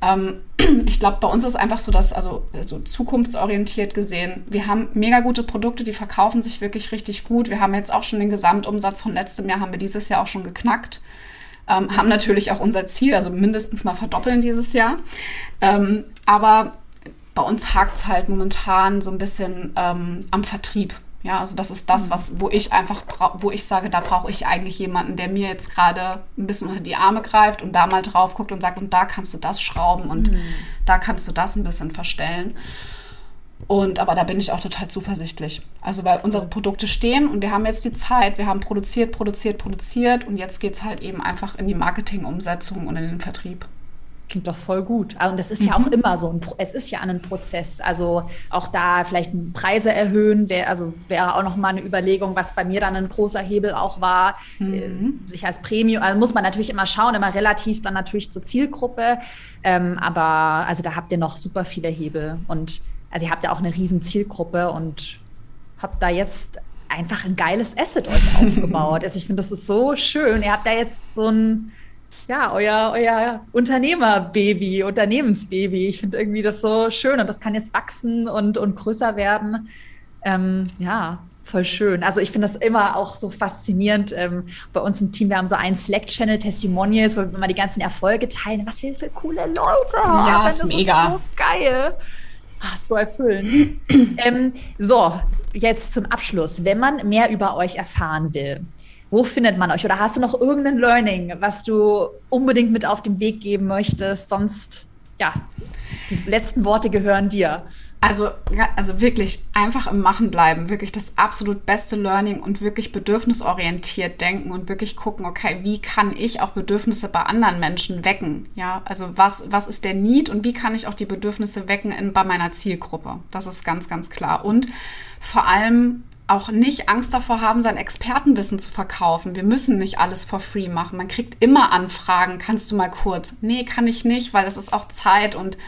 Ähm, ich glaube, bei uns ist einfach so, dass, also, also zukunftsorientiert gesehen, wir haben mega gute Produkte, die verkaufen sich wirklich richtig gut. Wir haben jetzt auch schon den Gesamtumsatz von letztem Jahr, haben wir dieses Jahr auch schon geknackt. Ähm, haben natürlich auch unser Ziel, also mindestens mal verdoppeln dieses Jahr. Ähm, aber bei uns hakt es halt momentan so ein bisschen ähm, am Vertrieb. Ja, also das ist das, mhm. was, wo ich einfach, wo ich sage, da brauche ich eigentlich jemanden, der mir jetzt gerade ein bisschen unter die Arme greift und da mal drauf guckt und sagt, und da kannst du das schrauben und mhm. da kannst du das ein bisschen verstellen. Und aber da bin ich auch total zuversichtlich. Also weil unsere Produkte stehen und wir haben jetzt die Zeit, wir haben produziert, produziert, produziert und jetzt geht es halt eben einfach in die Marketingumsetzung und in den Vertrieb. Klingt doch voll gut. Und das ist mhm. ja auch mhm. immer so ein, es ist ja ein Prozess. Also auch da vielleicht Preise erhöhen, wäre also wäre auch noch mal eine Überlegung, was bei mir dann ein großer Hebel auch war, mhm. äh, sich als Premium, also muss man natürlich immer schauen, immer relativ dann natürlich zur Zielgruppe. Ähm, aber also da habt ihr noch super viele Hebel und also ihr habt ja auch eine riesen Zielgruppe und habt da jetzt einfach ein geiles Asset euch aufgebaut. also ich finde, das ist so schön. Ihr habt da jetzt so ein ja, euer, euer Unternehmerbaby, Unternehmensbaby. Ich finde irgendwie das so schön und das kann jetzt wachsen und, und größer werden. Ähm, ja, voll schön. Also ich finde das immer auch so faszinierend. Ähm, bei uns im Team, wir haben so einen Slack-Channel, Testimonials, wo wir mal die ganzen Erfolge teilen. Was wir für coole Leute haben. Ja, ist das mega. Ist so geil. Ach, so erfüllend. ähm, so, jetzt zum Abschluss. Wenn man mehr über euch erfahren will, wo findet man euch? Oder hast du noch irgendein Learning, was du unbedingt mit auf den Weg geben möchtest? Sonst, ja, die letzten Worte gehören dir. Also, also wirklich einfach im Machen bleiben, wirklich das absolut beste Learning und wirklich bedürfnisorientiert denken und wirklich gucken, okay, wie kann ich auch Bedürfnisse bei anderen Menschen wecken? Ja, also was, was ist der Need und wie kann ich auch die Bedürfnisse wecken in, bei meiner Zielgruppe? Das ist ganz, ganz klar. Und vor allem auch nicht Angst davor haben, sein Expertenwissen zu verkaufen. Wir müssen nicht alles for free machen. Man kriegt immer Anfragen. Kannst du mal kurz? Nee, kann ich nicht, weil es ist auch Zeit und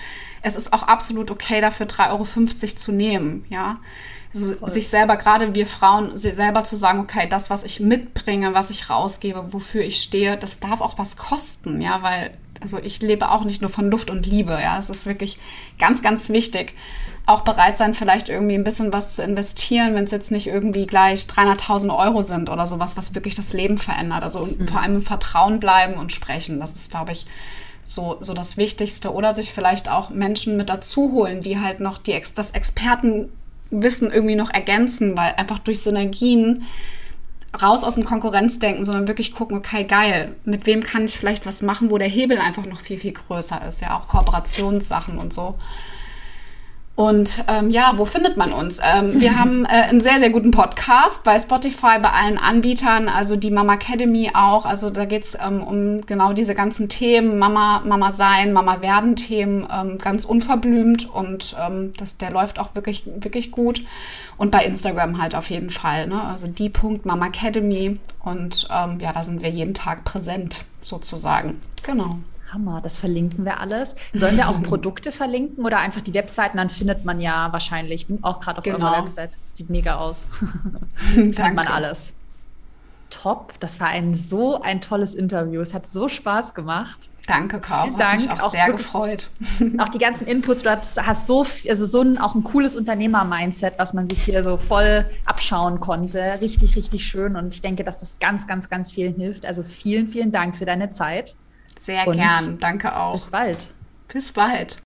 es ist auch absolut okay, dafür 3,50 Euro zu nehmen, ja. Also sich selber, gerade wir Frauen, selber zu sagen, okay, das, was ich mitbringe, was ich rausgebe, wofür ich stehe, das darf auch was kosten, ja, weil, also ich lebe auch nicht nur von Luft und Liebe, ja. Es ist wirklich ganz, ganz wichtig. Auch bereit sein, vielleicht irgendwie ein bisschen was zu investieren, wenn es jetzt nicht irgendwie gleich 300.000 Euro sind oder sowas, was wirklich das Leben verändert. Also mhm. vor allem im Vertrauen bleiben und sprechen. Das ist, glaube ich, so, so das Wichtigste. Oder sich vielleicht auch Menschen mit dazu holen, die halt noch die, das Expertenwissen irgendwie noch ergänzen, weil einfach durch Synergien raus aus dem Konkurrenzdenken, sondern wirklich gucken, okay, geil, mit wem kann ich vielleicht was machen, wo der Hebel einfach noch viel, viel größer ist. Ja, auch Kooperationssachen und so. Und ähm, ja, wo findet man uns? Ähm, wir haben äh, einen sehr, sehr guten Podcast bei Spotify, bei allen Anbietern, also die Mama Academy auch. Also da geht's ähm, um genau diese ganzen Themen, Mama, Mama sein, Mama werden Themen, ähm, ganz unverblümt und ähm, das, der läuft auch wirklich, wirklich gut. Und bei Instagram halt auf jeden Fall. Ne? Also die Punkt Mama Academy. Und ähm, ja, da sind wir jeden Tag präsent sozusagen. Genau. Hammer, das verlinken wir alles. Sollen wir auch Produkte verlinken oder einfach die Webseiten? Dann findet man ja wahrscheinlich, ich bin auch gerade auf genau. eurer Website, sieht mega aus. findet man alles. Top, das war ein so ein tolles Interview. Es hat so Spaß gemacht. Danke, Caro. Vielen Dank. Hat mich auch, auch sehr gefreut. Auch die ganzen Inputs. Du hast, hast so, also so ein, auch ein cooles Unternehmer-Mindset, was man sich hier so voll abschauen konnte. Richtig, richtig schön. Und ich denke, dass das ganz, ganz, ganz vielen hilft. Also vielen, vielen Dank für deine Zeit. Sehr Und gern. Danke auch. Bis bald. Bis bald.